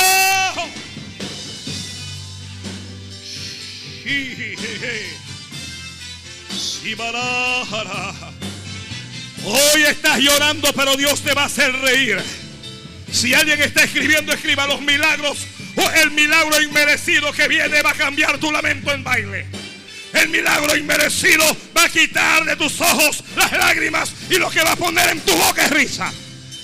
Hoy estás llorando, pero Dios te va a hacer reír. Si alguien está escribiendo, escriba los milagros o el milagro inmerecido que viene va a cambiar tu lamento en baile. El milagro inmerecido va a quitar de tus ojos las lágrimas y lo que va a poner en tu boca es risa.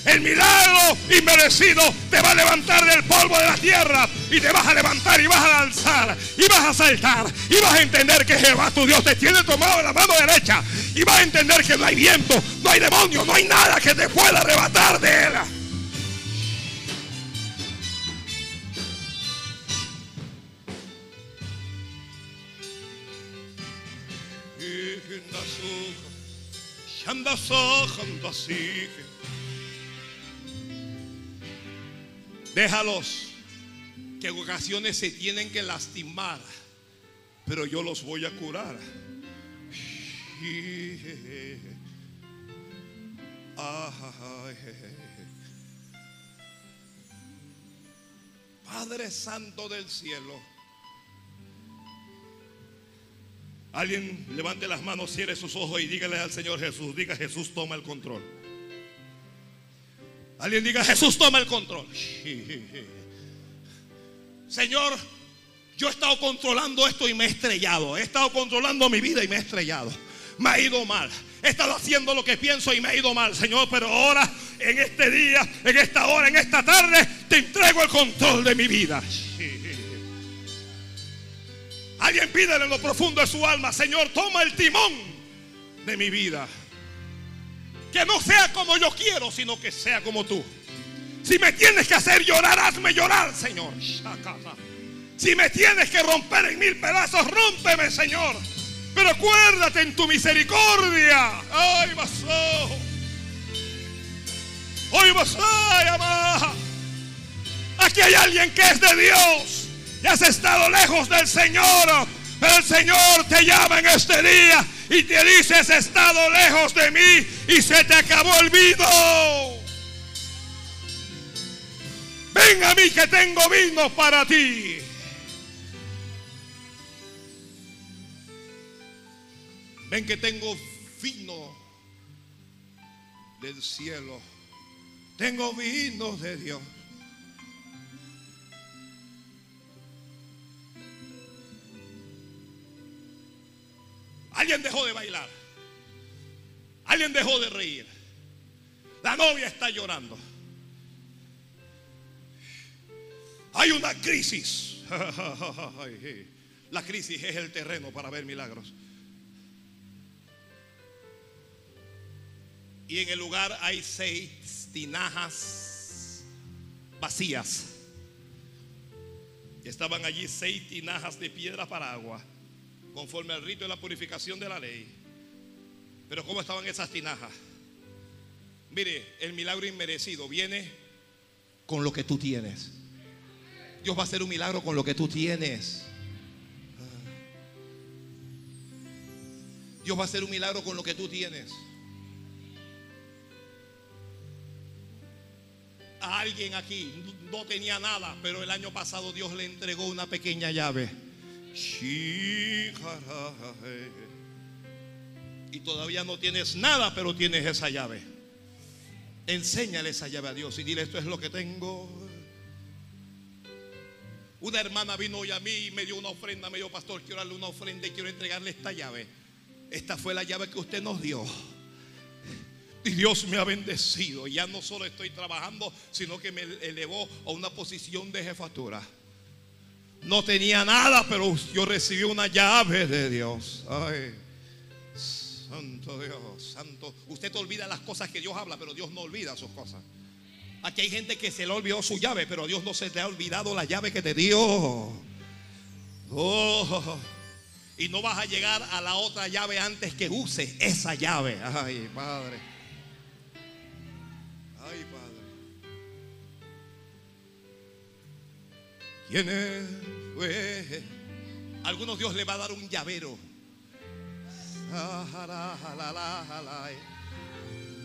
El milagro inmerecido te va a levantar del polvo de la tierra y te vas a levantar y vas a alzar y vas a saltar y vas a entender que Jehová tu Dios te tiene tomado en la mano derecha y vas a entender que no hay viento, no hay demonio, no hay nada que te pueda arrebatar de él. Déjalos que en ocasiones se tienen que lastimar, pero yo los voy a curar. Padre Santo del cielo. Alguien levante las manos, cierre sus ojos y dígale al Señor Jesús, diga Jesús toma el control. Alguien diga Jesús toma el control. Señor, yo he estado controlando esto y me he estrellado. He estado controlando mi vida y me he estrellado. Me ha ido mal. He estado haciendo lo que pienso y me ha ido mal, Señor. Pero ahora, en este día, en esta hora, en esta tarde, te entrego el control de mi vida. Alguien pídele en lo profundo de su alma, Señor, toma el timón de mi vida. Que no sea como yo quiero, sino que sea como tú. Si me tienes que hacer llorar, hazme llorar, Señor. Si me tienes que romper en mil pedazos, rómpeme, Señor. Pero acuérdate en tu misericordia. Ay, vaso. Hoy vaso, amada. Aquí hay alguien que es de Dios y has estado lejos del Señor. Pero el Señor te llama en este día y te dice, has estado lejos de mí y se te acabó el vino. Ven a mí que tengo vino para ti. Ven que tengo vino del cielo. Tengo vino de Dios. De bailar. Alguien dejó de reír. La novia está llorando. Hay una crisis. La crisis es el terreno para ver milagros. Y en el lugar hay seis tinajas vacías. Estaban allí seis tinajas de piedra para agua, conforme al rito de la purificación de la ley. Pero ¿cómo estaban esas tinajas? Mire, el milagro inmerecido viene con lo que tú tienes. Dios va a hacer un milagro con lo que tú tienes. Dios va a hacer un milagro con lo que tú tienes. A alguien aquí no tenía nada, pero el año pasado Dios le entregó una pequeña llave. Y todavía no tienes nada, pero tienes esa llave. Enséñale esa llave a Dios y dile, esto es lo que tengo. Una hermana vino hoy a mí y me dio una ofrenda, me dijo, pastor, quiero darle una ofrenda y quiero entregarle esta llave. Esta fue la llave que usted nos dio. Y Dios me ha bendecido. Ya no solo estoy trabajando, sino que me elevó a una posición de jefatura. No tenía nada, pero yo recibí una llave de Dios. Ay, santo Dios, santo. Usted te olvida las cosas que Dios habla, pero Dios no olvida sus cosas. Aquí hay gente que se le olvidó su llave, pero Dios no se te ha olvidado la llave que te dio. Oh, y no vas a llegar a la otra llave antes que use esa llave. Ay, Padre. ¿Quién es? Algunos Dios le va a dar un llavero.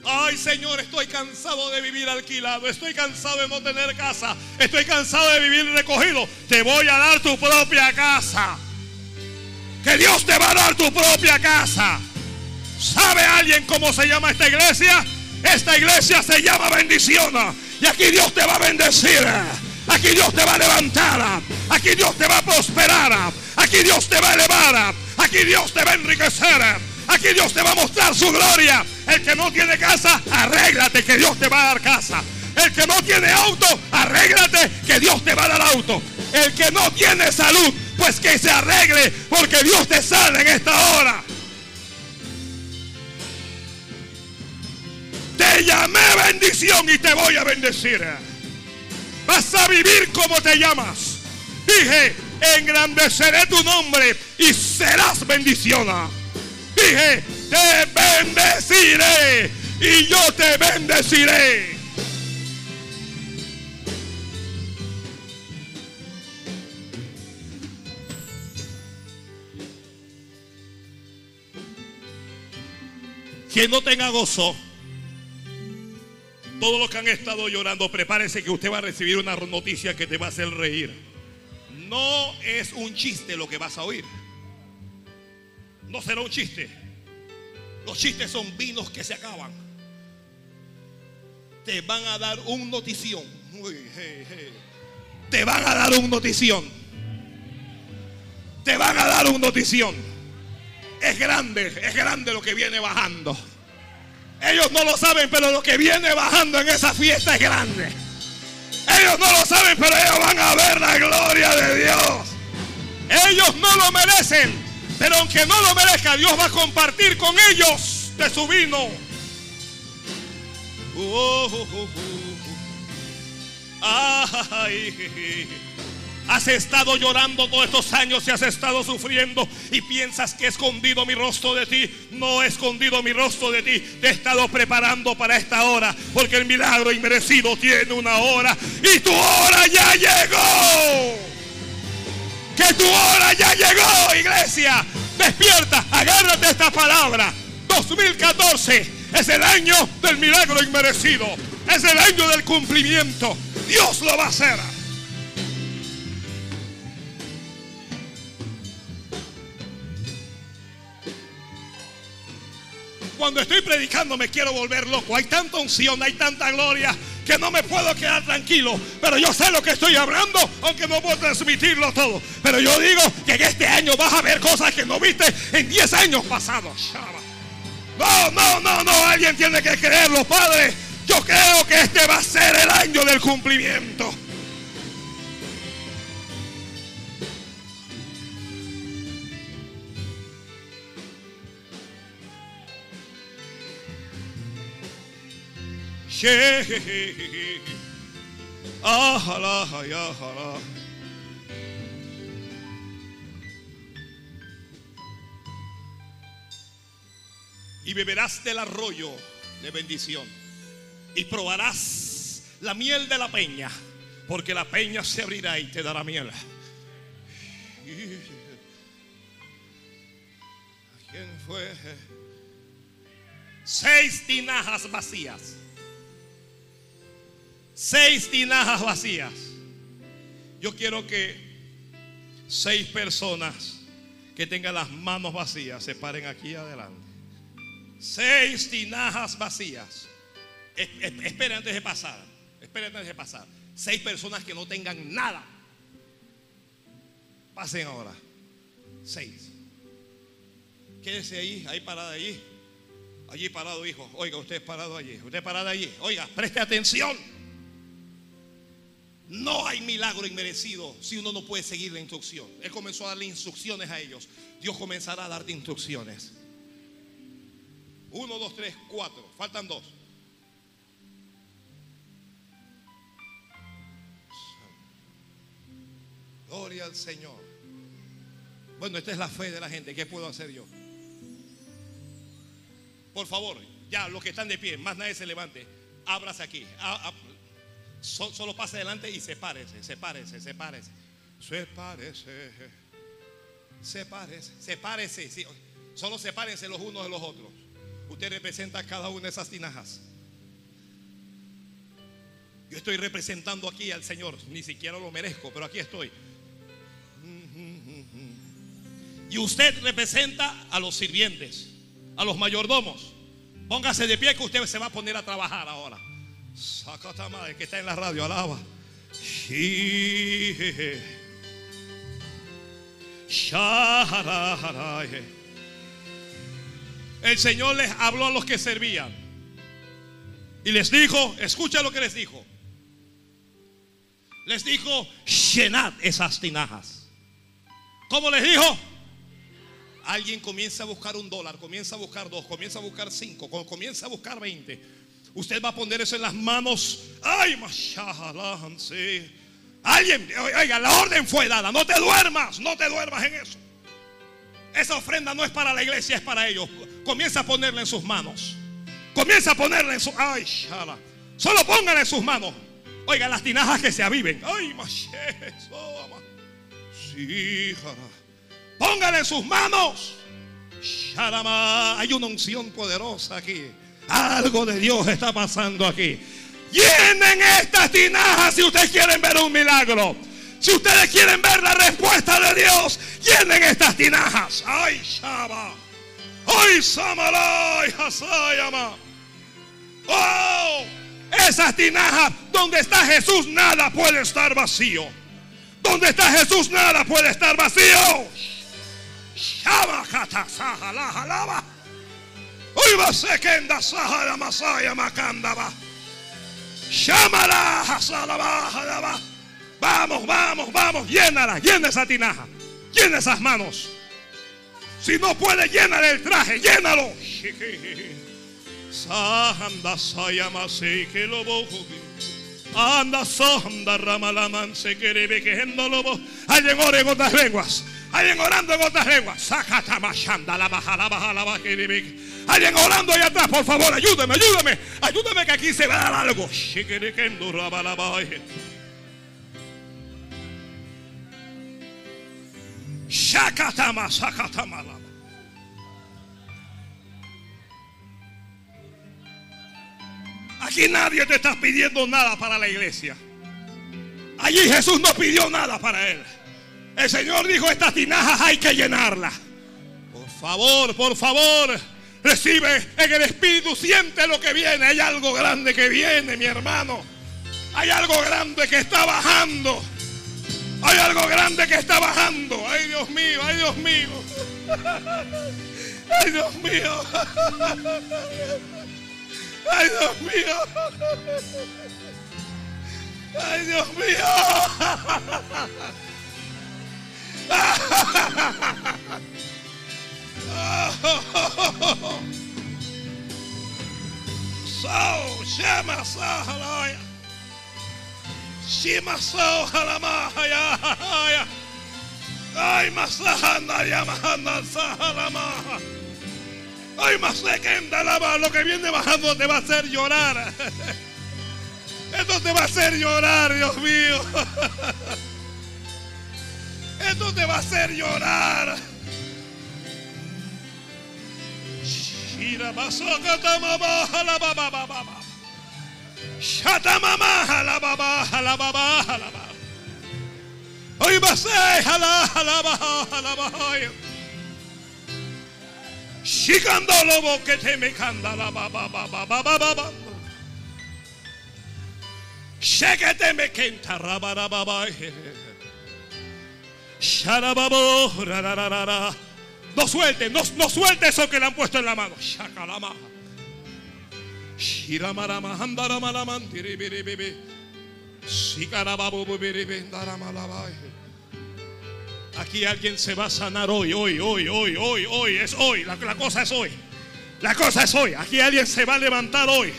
Ay Señor, estoy cansado de vivir alquilado, estoy cansado de no tener casa, estoy cansado de vivir recogido. Te voy a dar tu propia casa. Que Dios te va a dar tu propia casa. ¿Sabe alguien cómo se llama esta iglesia? Esta iglesia se llama bendición. Y aquí Dios te va a bendecir. Aquí Dios te va a levantar. Aquí Dios te va a prosperar. Aquí Dios te va a elevar. Aquí Dios te va a enriquecer. Aquí Dios te va a mostrar su gloria. El que no tiene casa, arréglate que Dios te va a dar casa. El que no tiene auto, arréglate que Dios te va a dar auto. El que no tiene salud, pues que se arregle porque Dios te sale en esta hora. Te llamé bendición y te voy a bendecir. Vas a vivir como te llamas. Dije, engrandeceré tu nombre y serás bendición. Dije, te bendeciré y yo te bendeciré. Quien no tenga gozo todos los que han estado llorando, prepárese que usted va a recibir una noticia que te va a hacer reír. No es un chiste lo que vas a oír. No será un chiste. Los chistes son vinos que se acaban. Te van a dar un notición. Te van a dar un notición. Te van a dar un notición. Es grande, es grande lo que viene bajando. Ellos no lo saben, pero lo que viene bajando en esa fiesta es grande. Ellos no lo saben, pero ellos van a ver la gloria de Dios. Ellos no lo merecen, pero aunque no lo merezca, Dios va a compartir con ellos de su vino. Uh, uh, uh, Ay. Has estado llorando todos estos años y has estado sufriendo y piensas que he escondido mi rostro de ti. No he escondido mi rostro de ti. Te he estado preparando para esta hora porque el milagro inmerecido tiene una hora y tu hora ya llegó. Que tu hora ya llegó, iglesia. Despierta, agárrate esta palabra. 2014 es el año del milagro inmerecido. Es el año del cumplimiento. Dios lo va a hacer. Cuando estoy predicando me quiero volver loco. Hay tanta unción, hay tanta gloria que no me puedo quedar tranquilo. Pero yo sé lo que estoy hablando, aunque no puedo transmitirlo todo. Pero yo digo que en este año vas a ver cosas que no viste en 10 años pasados. No, no, no, no. Alguien tiene que creerlo, Padre. Yo creo que este va a ser el año del cumplimiento. Y beberás del arroyo de bendición. Y probarás la miel de la peña. Porque la peña se abrirá y te dará miel. ¿Quién fue? Seis tinajas vacías seis tinajas vacías. Yo quiero que seis personas que tengan las manos vacías se paren aquí adelante. Seis tinajas vacías. Esperen antes de pasar. Esperen antes de pasar. Seis personas que no tengan nada. Pasen ahora. Seis. Quédese ahí, ahí parado allí. Allí parado, hijo. Oiga, usted parado allí. Usted parado allí. Oiga, preste atención. No hay milagro inmerecido si uno no puede seguir la instrucción. Él comenzó a darle instrucciones a ellos. Dios comenzará a darte instrucciones. Uno, dos, tres, cuatro. Faltan dos. Gloria al Señor. Bueno, esta es la fe de la gente. ¿Qué puedo hacer yo? Por favor, ya los que están de pie, más nadie se levante. Ábrase aquí solo pase adelante y sepárese, sepárese, sepárese. Sepárese. Sepárese, sepárese. Sí, solo sepárense los unos de los otros. Usted representa cada una de esas tinajas. Yo estoy representando aquí al Señor, ni siquiera lo merezco, pero aquí estoy. Y usted representa a los sirvientes, a los mayordomos. Póngase de pie que usted se va a poner a trabajar ahora. Sacatama, que está en la radio, alaba. El Señor les habló a los que servían. Y les dijo, escucha lo que les dijo. Les dijo, llenad esas tinajas. ¿Cómo les dijo? Alguien comienza a buscar un dólar, comienza a buscar dos, comienza a buscar cinco, comienza a buscar veinte. Usted va a poner eso en las manos. Ay, sí. Alguien, oiga, la orden fue dada. No te duermas, no te duermas en eso. Esa ofrenda no es para la iglesia, es para ellos. Comienza a ponerla en sus manos. Comienza a ponerla en sus. Ay, shala. Solo póngala en sus manos. Oiga, las tinajas que se aviven. Ay, Sí, Póngala en sus manos. Hay una unción poderosa aquí. Algo de Dios está pasando aquí. Llenen estas tinajas si ustedes quieren ver un milagro. Si ustedes quieren ver la respuesta de Dios, llenen estas tinajas. Ay, Shaba. Ay, Samaray, Hasayama. Oh, esas tinajas donde está Jesús, nada puede estar vacío. Donde está Jesús, nada puede estar vacío. Shaba, Lava. Uiba sekenda sahara masaya makandaba. Llámala, hasalaba, Vamos, vamos, vamos, llénala, llena esa tinaja, llena esas manos. Si no puede llenar el traje, llénalo. Sahanda sayamase que lo. Anda sonda ramalaman se que. Alguien ore en otras lenguas. Alguien orando en otras lenguas. Sacatamashanda la baja, la baja, la baja. Alguien orando allá atrás, por favor, ayúdame, ayúdame. Ayúdame que aquí se va a dar algo. Shakatama, sakatama. Aquí nadie te está pidiendo nada para la iglesia. Allí Jesús no pidió nada para él. El Señor dijo, estas tinajas hay que llenarlas. Por favor, por favor. Recibe en el Espíritu, siente lo que viene. Hay algo grande que viene, mi hermano. Hay algo grande que está bajando. Hay algo grande que está bajando. Ay Dios mío, ay Dios mío. Ay Dios mío. Ay Dios mío. Ay Dios mío. So, llama, Sahalaya. Shima so halamahaya. Ay, masahanda yamahanda sahalamaha. Ay, masekenda lava. Lo que viene bajando te va a hacer llorar. Esto te va a hacer llorar, Dios mío. Esto te va a hacer llorar. Irá bajo, canta mamá, baja, baja, baja, baja. Ya está mamá, baja, baja, baja, baja, baja. Hoy va a ser, baja, baja, baja, baja, me canta, baja, baja, baja, baja, baja, baja. Chequé te me quinta. No suelte, no, no suelte eso que le han puesto en la mano. Shakalama. Shiramarama handaramalaman tiribiribibi. Shikarababu bibiribindaramalabai. Aquí alguien se va a sanar hoy, hoy, hoy, hoy, hoy, hoy. Es hoy. La, cosa es hoy. La cosa es hoy. Aquí alguien se va a levantar hoy.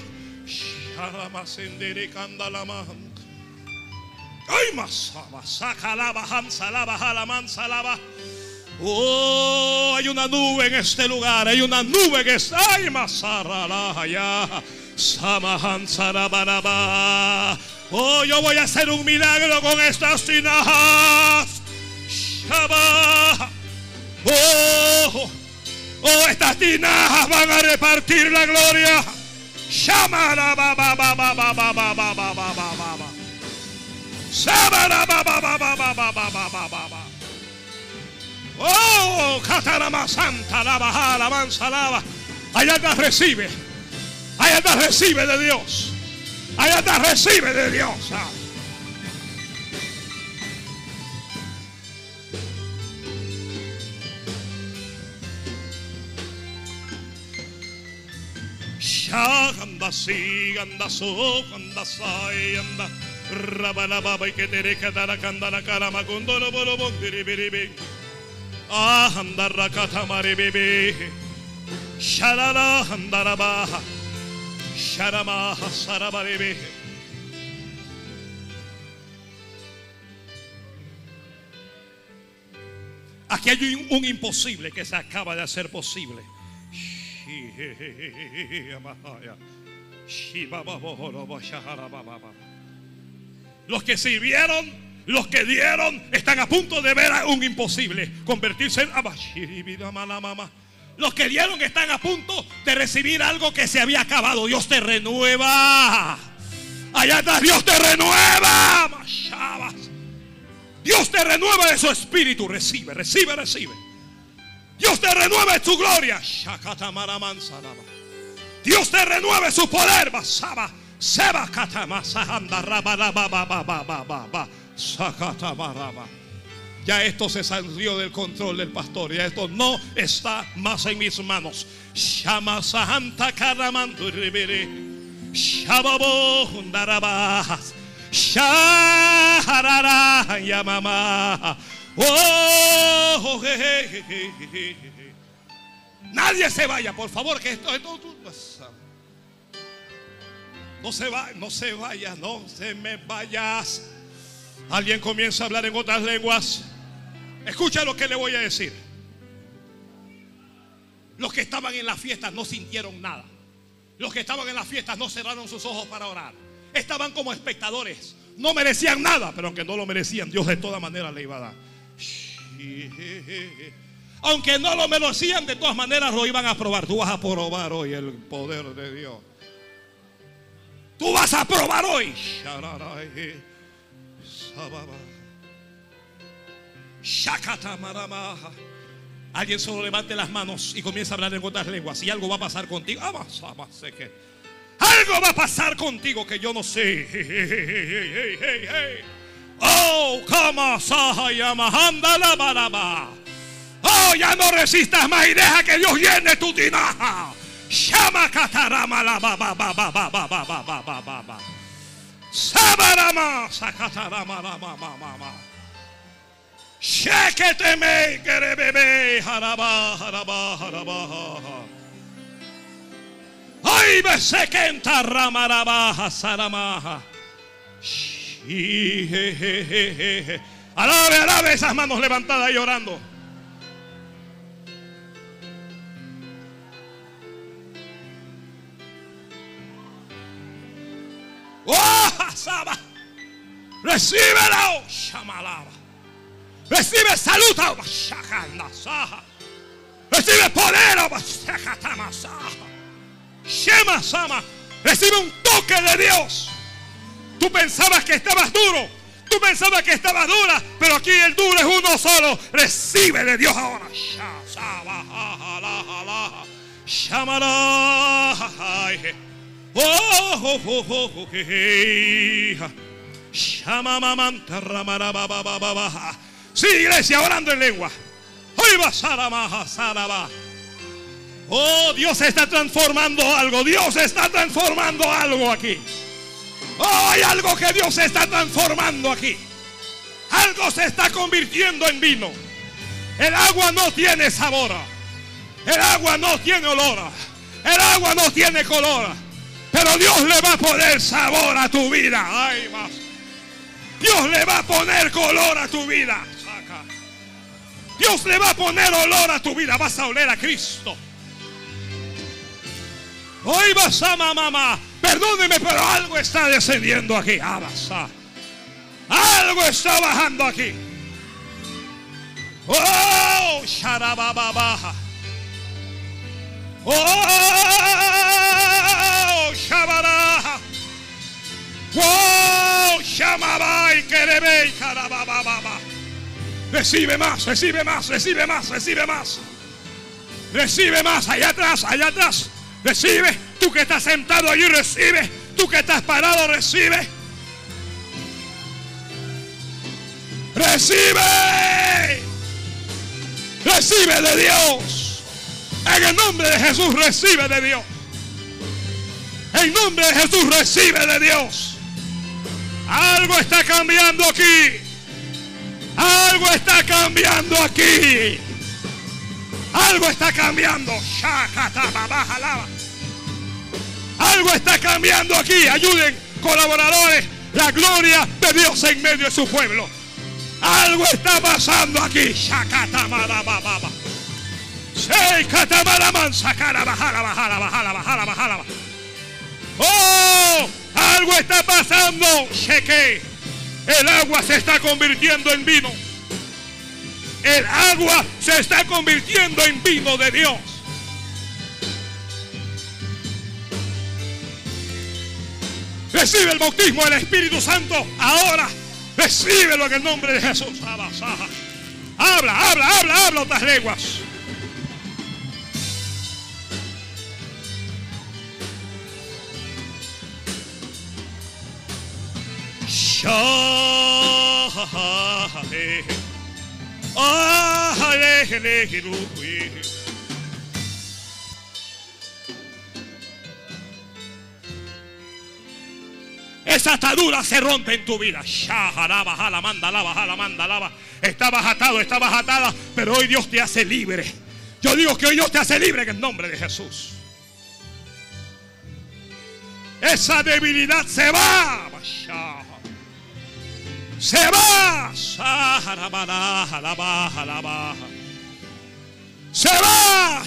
Ay, masaba, sacalaba, hamsalaba, jalaman, salaba. Oh, hay una nube en este lugar, hay una nube que está. Ay, masarala, ya. Samahan, sarabaraba. Oh, yo voy a hacer un milagro con estas tinajas. Shaba. Oh, oh, estas tinajas van a repartir la gloria. Shamara, ba, ba, ba, ba, ba, ba, ba, ba, ba, ba, ba, ba. Oh, Catarama Santa, lava, alabanza, lava. Ayanda recibe. Ayanda recibe de Dios. Ayanda recibe de Dios. Shaganda, siganda, so, anda, sayanda ganda. Rabalababa y que te recata la candala carama con dolo bolo bon diribiribi. Ah. Sharara andaraba. Sharama sarabaribi. Aquí hay un, imposible que se acaba de hacer posible. Los que sirvieron, los que dieron, están a punto de ver a un imposible convertirse en Los que dieron están a punto de recibir algo que se había acabado. Dios te renueva. Allá atrás Dios te renueva. Dios te renueva de su espíritu. Recibe, recibe, recibe. Dios te renueve su gloria. Dios te renueve su poder. Basaba. Seba katama sahanda raba raba ba ba ba ba ba ba. Sakatama raba. Ya esto se salió del control del pastor. Ya esto no está más en mis manos. Shama sahanta karamandu ribiri. Shababo hundarabas. Shaharara yamama. Oh, je. Nadie se vaya, por favor, que esto, esto, esto- no se va, no se vaya, no se me vayas. Alguien comienza a hablar en otras lenguas. Escucha lo que le voy a decir. Los que estaban en las fiestas no sintieron nada. Los que estaban en las fiestas no cerraron sus ojos para orar. Estaban como espectadores. No merecían nada, pero aunque no lo merecían, Dios de todas maneras le iba a dar. Aunque no lo merecían, de todas maneras lo iban a probar. Tú vas a probar hoy el poder de Dios. Tú vas a probar hoy. Alguien solo levante las manos y comienza a hablar en otras lenguas. Y algo va a pasar contigo. Ah, que. Algo va a pasar contigo que yo no sé. Oh. Oh, ya no resistas más y deja que Dios llene tu tinaja. Şeketeme gerebebe haraba haraba haraba Ay be sekenta ramaraba saramaha Alabe, alabe esas manos levantadas y. ¡Oh, Saba! Recíbelo, Shamalaba. Recibe salud, Recibe poder, Shema Sama. Recibe un toque de Dios. Tú pensabas que estabas duro. Tú pensabas que estabas dura. Pero aquí el duro es uno solo. Recibe de Dios ahora. Sí, iglesia, orando en lengua. Oh, Dios está transformando algo. Dios está transformando algo aquí. Oh, hay algo que Dios está transformando aquí. Algo se está convirtiendo en vino. El agua no tiene sabor. El agua no tiene olor. El agua no tiene color. Pero Dios le va a poner sabor a tu vida. Ay, más. Dios le va a poner color a tu vida. Dios le va a poner olor a tu vida. Vas a oler a Cristo. Hoy vas a mamá. Perdóneme, pero algo está descendiendo aquí. Abasa. Algo está bajando aquí. Oh, sharabababaja. Oh, shabaraja. Oh, shamabai, kerebe, carabababa. Recibe más, recibe más, recibe más, recibe más. Recibe más, allá atrás, allá atrás. Recibe. Tú que estás sentado allí, recibe. Tú que estás parado, recibe. Recibe. Recibe de Dios. En el nombre de Jesús, recibe de Dios. En nombre de Jesús, recibe de Dios. Algo está cambiando aquí. Algo está cambiando aquí. Algo está cambiando. Algo está cambiando aquí. Ayuden, colaboradores. La gloria de Dios en medio de su pueblo. Algo está pasando aquí. Oh, algo está pasando. Cheque. El agua se está convirtiendo en vino. El agua se está convirtiendo en vino de Dios. Recibe el bautismo del Espíritu Santo ahora. Recíbelo en el nombre de Jesús. Habla, habla, habla, habla otras lenguas. Esa atadura se rompe en tu vida. Estabas atado, estabas atada, pero hoy Dios te hace libre. Yo digo que hoy Dios te hace libre en el nombre de Jesús. Esa debilidad se va. Se va. Se va.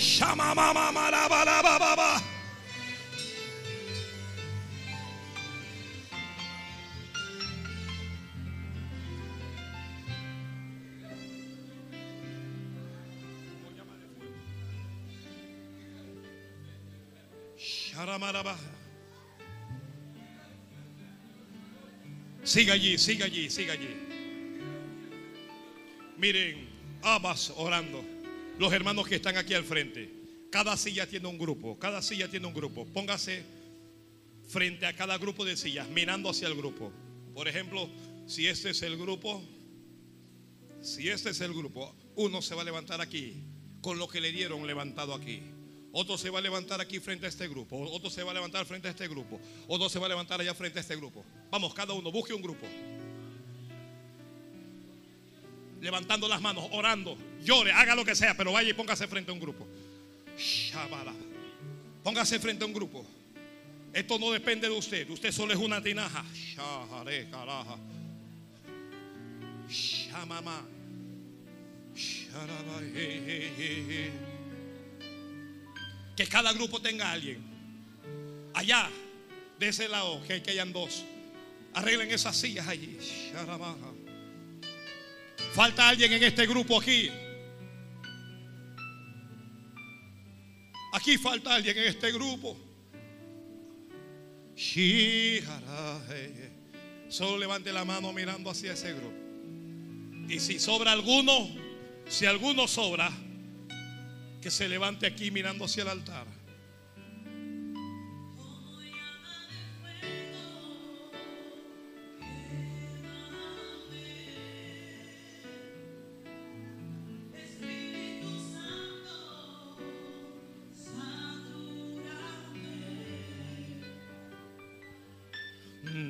Sharamaraba. Siga allí, siga allí, siga allí. Miren, Abbas orando. los hermanos que están aquí al frente. Cada silla tiene un grupo, cada silla tiene un grupo. Póngase frente a cada grupo de sillas, mirando hacia el grupo. Por ejemplo, si este es el grupo, si este es el grupo, uno se va a levantar aquí con lo que le dieron levantado aquí. Otro se va a levantar aquí frente a este grupo. Otro se va a levantar frente a este grupo. Otro se va a levantar allá frente a este grupo. Vamos, cada uno, busque un grupo. Levantando las manos, orando, llore, haga lo que sea, pero vaya y póngase frente a un grupo. Póngase frente a un grupo. Esto no depende de usted. Usted solo es una tinaja. Que cada grupo tenga alguien. Allá, de ese lado, que, que hayan dos. Arreglen esas sillas allí. Falta alguien en este grupo aquí. Aquí falta alguien en este grupo. Solo levante la mano mirando hacia ese grupo. Y si sobra alguno, si alguno sobra, que se levante aquí mirando hacia el altar.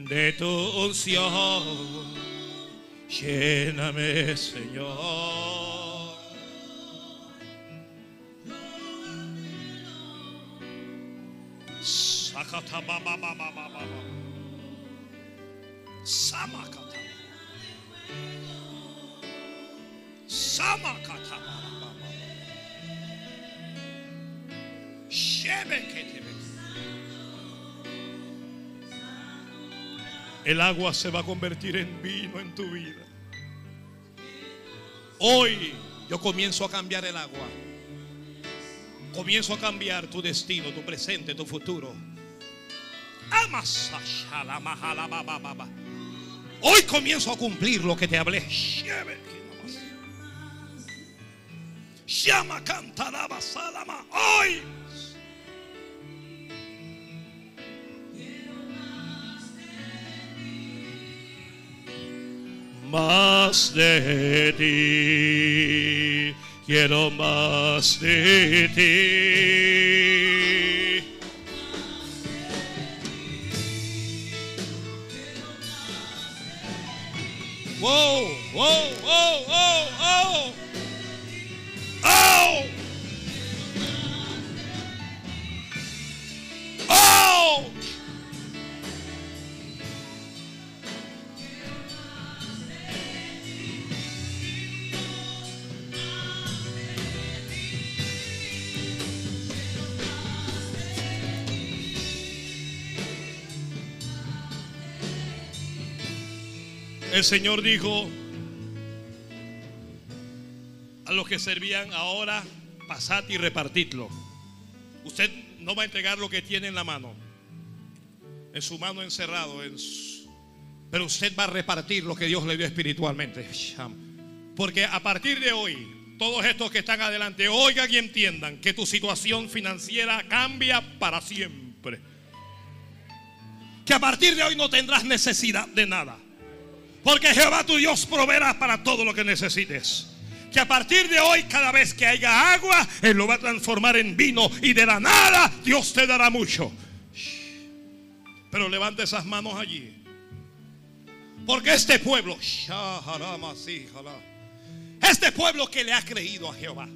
de tu unción, lléname, Señor. El agua se va a convertir en vino en tu vida. Hoy yo comienzo a cambiar el agua. Comienzo a cambiar tu destino, tu presente, tu futuro. Hoy comienzo a cumplir lo que te hablé. Llama cantaraba salama. Hoy más de ti, quiero más de ti. El Señor dijo a los que servían ahora, pasad y repartidlo. Usted no va a entregar lo que tiene en la mano, en su mano encerrado, en pero usted va a repartir lo que Dios le dio espiritualmente. Porque a partir de hoy, todos estos que están adelante, oigan y entiendan que tu situación financiera cambia para siempre. Que a partir de hoy no tendrás necesidad de nada. Porque Jehová tu Dios proveerá para todo lo que necesites. Que a partir de hoy, cada vez que haya agua, Él lo va a transformar en vino. Y de la nada, Dios te dará mucho. Pero levante esas manos allí. Porque este pueblo, este pueblo que le ha creído a Jehová,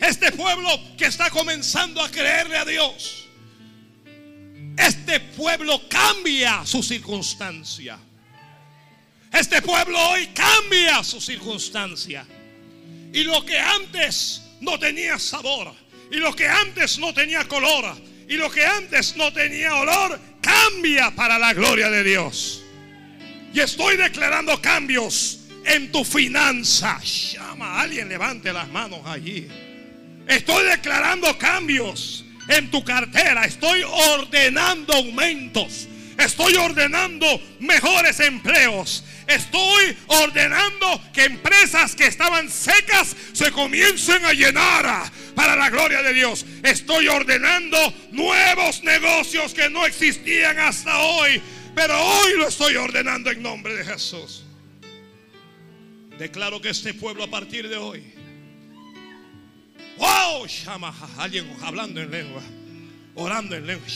este pueblo que está comenzando a creerle a Dios, este pueblo cambia su circunstancia. Este pueblo hoy cambia su circunstancia. Y lo que antes no tenía sabor, y lo que antes no tenía color, y lo que antes no tenía olor, cambia para la gloria de Dios. Y estoy declarando cambios en tu finanza. Llama alguien, levante las manos allí. Estoy declarando cambios en tu cartera. Estoy ordenando aumentos. Estoy ordenando mejores empleos. Estoy ordenando que empresas que estaban secas se comiencen a llenar para la gloria de Dios. Estoy ordenando nuevos negocios que no existían hasta hoy. Pero hoy lo estoy ordenando en nombre de Jesús. Declaro que este pueblo a partir de hoy. Wow, llama alguien hablando en lengua, orando en lengua.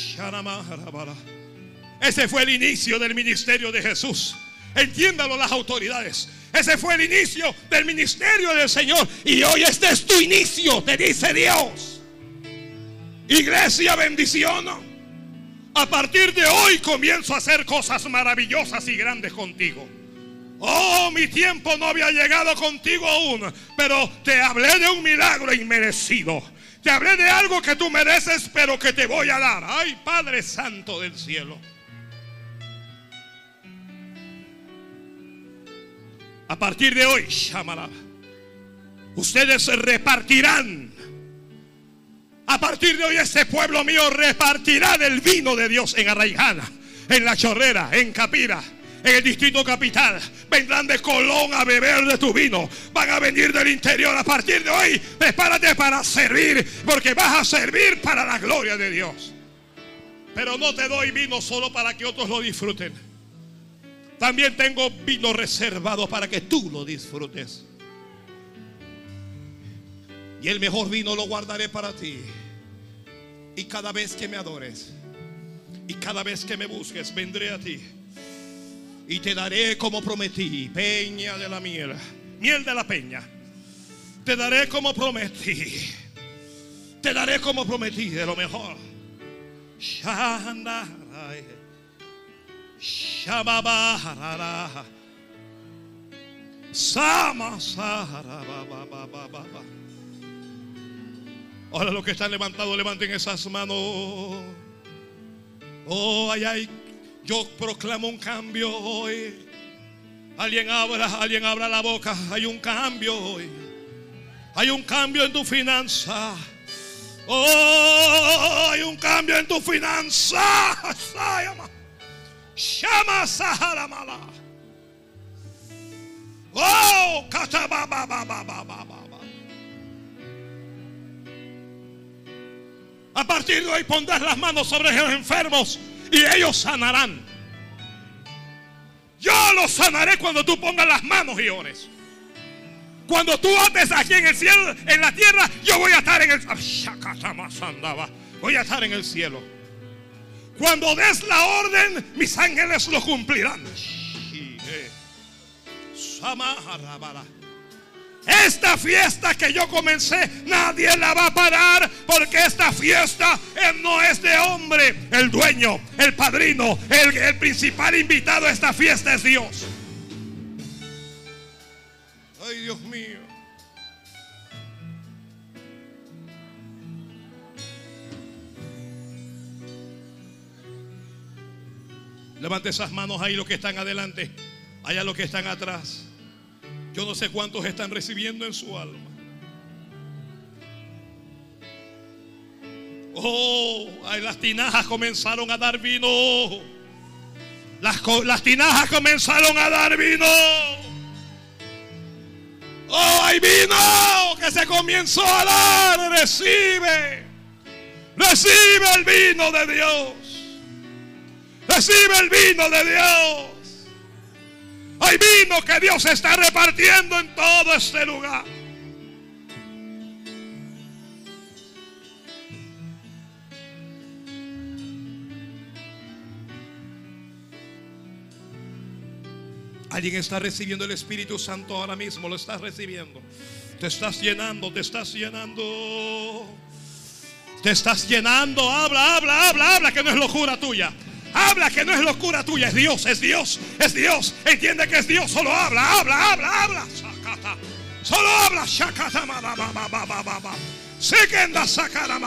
Ese fue el inicio del ministerio de Jesús. Entiéndalo las autoridades. Ese fue el inicio del ministerio del Señor. Y hoy este es tu inicio, te dice Dios. Iglesia, bendición. A partir de hoy comienzo a hacer cosas maravillosas y grandes contigo. Oh, mi tiempo no había llegado contigo aún, pero te hablé de un milagro inmerecido. Te hablé de algo que tú mereces, pero que te voy a dar. Ay, Padre Santo del cielo. A partir de hoy, ustedes se repartirán. A partir de hoy, este pueblo mío repartirá del vino de Dios en Arraijana, en La Chorrera, en Capira, en el distrito capital. Vendrán de Colón a beber de tu vino. Van a venir del interior. A partir de hoy, prepárate para servir, porque vas a servir para la gloria de Dios. Pero no te doy vino solo para que otros lo disfruten. También tengo vino reservado para que tú lo disfrutes. Y el mejor vino lo guardaré para ti. Y cada vez que me adores, y cada vez que me busques, vendré a ti. Y te daré como prometí, peña de la miel, miel de la peña. Te daré como prometí. Te daré como prometí de lo mejor. Sama Ahora los que están levantados, levanten esas manos. Oh, ay, ay. Yo proclamo un cambio hoy. Alguien abra, alguien abra la boca. Hay un cambio hoy. Hay un cambio en tu finanza. Oh, hay un cambio en tu finanza. Llama Saharamala. Oh, A partir de hoy pondrás las manos sobre los enfermos y ellos sanarán. Yo los sanaré cuando tú pongas las manos y ores. Cuando tú ates aquí en el cielo, en la tierra, yo voy a estar en el voy a estar en el cielo. Cuando des la orden, mis ángeles lo cumplirán. Esta fiesta que yo comencé, nadie la va a parar porque esta fiesta no es de hombre. El dueño, el padrino, el, el principal invitado a esta fiesta es Dios. Ay, Dios mío. Levante esas manos ahí los que están adelante, allá los que están atrás. Yo no sé cuántos están recibiendo en su alma. Oh, las tinajas comenzaron a dar vino. Las, las tinajas comenzaron a dar vino. Oh, hay vino que se comenzó a dar. Recibe. Recibe el vino de Dios. Recibe el vino de Dios. Hay vino que Dios está repartiendo en todo este lugar. Alguien está recibiendo el Espíritu Santo ahora mismo, lo estás recibiendo. Te estás llenando, te estás llenando. Te estás llenando. Habla, habla, habla, habla, que no es locura tuya. Habla que no es locura tuya, es Dios, es Dios, es Dios. Entiende que es Dios, solo habla, habla, habla, habla. Solo habla. Sekenda sakara.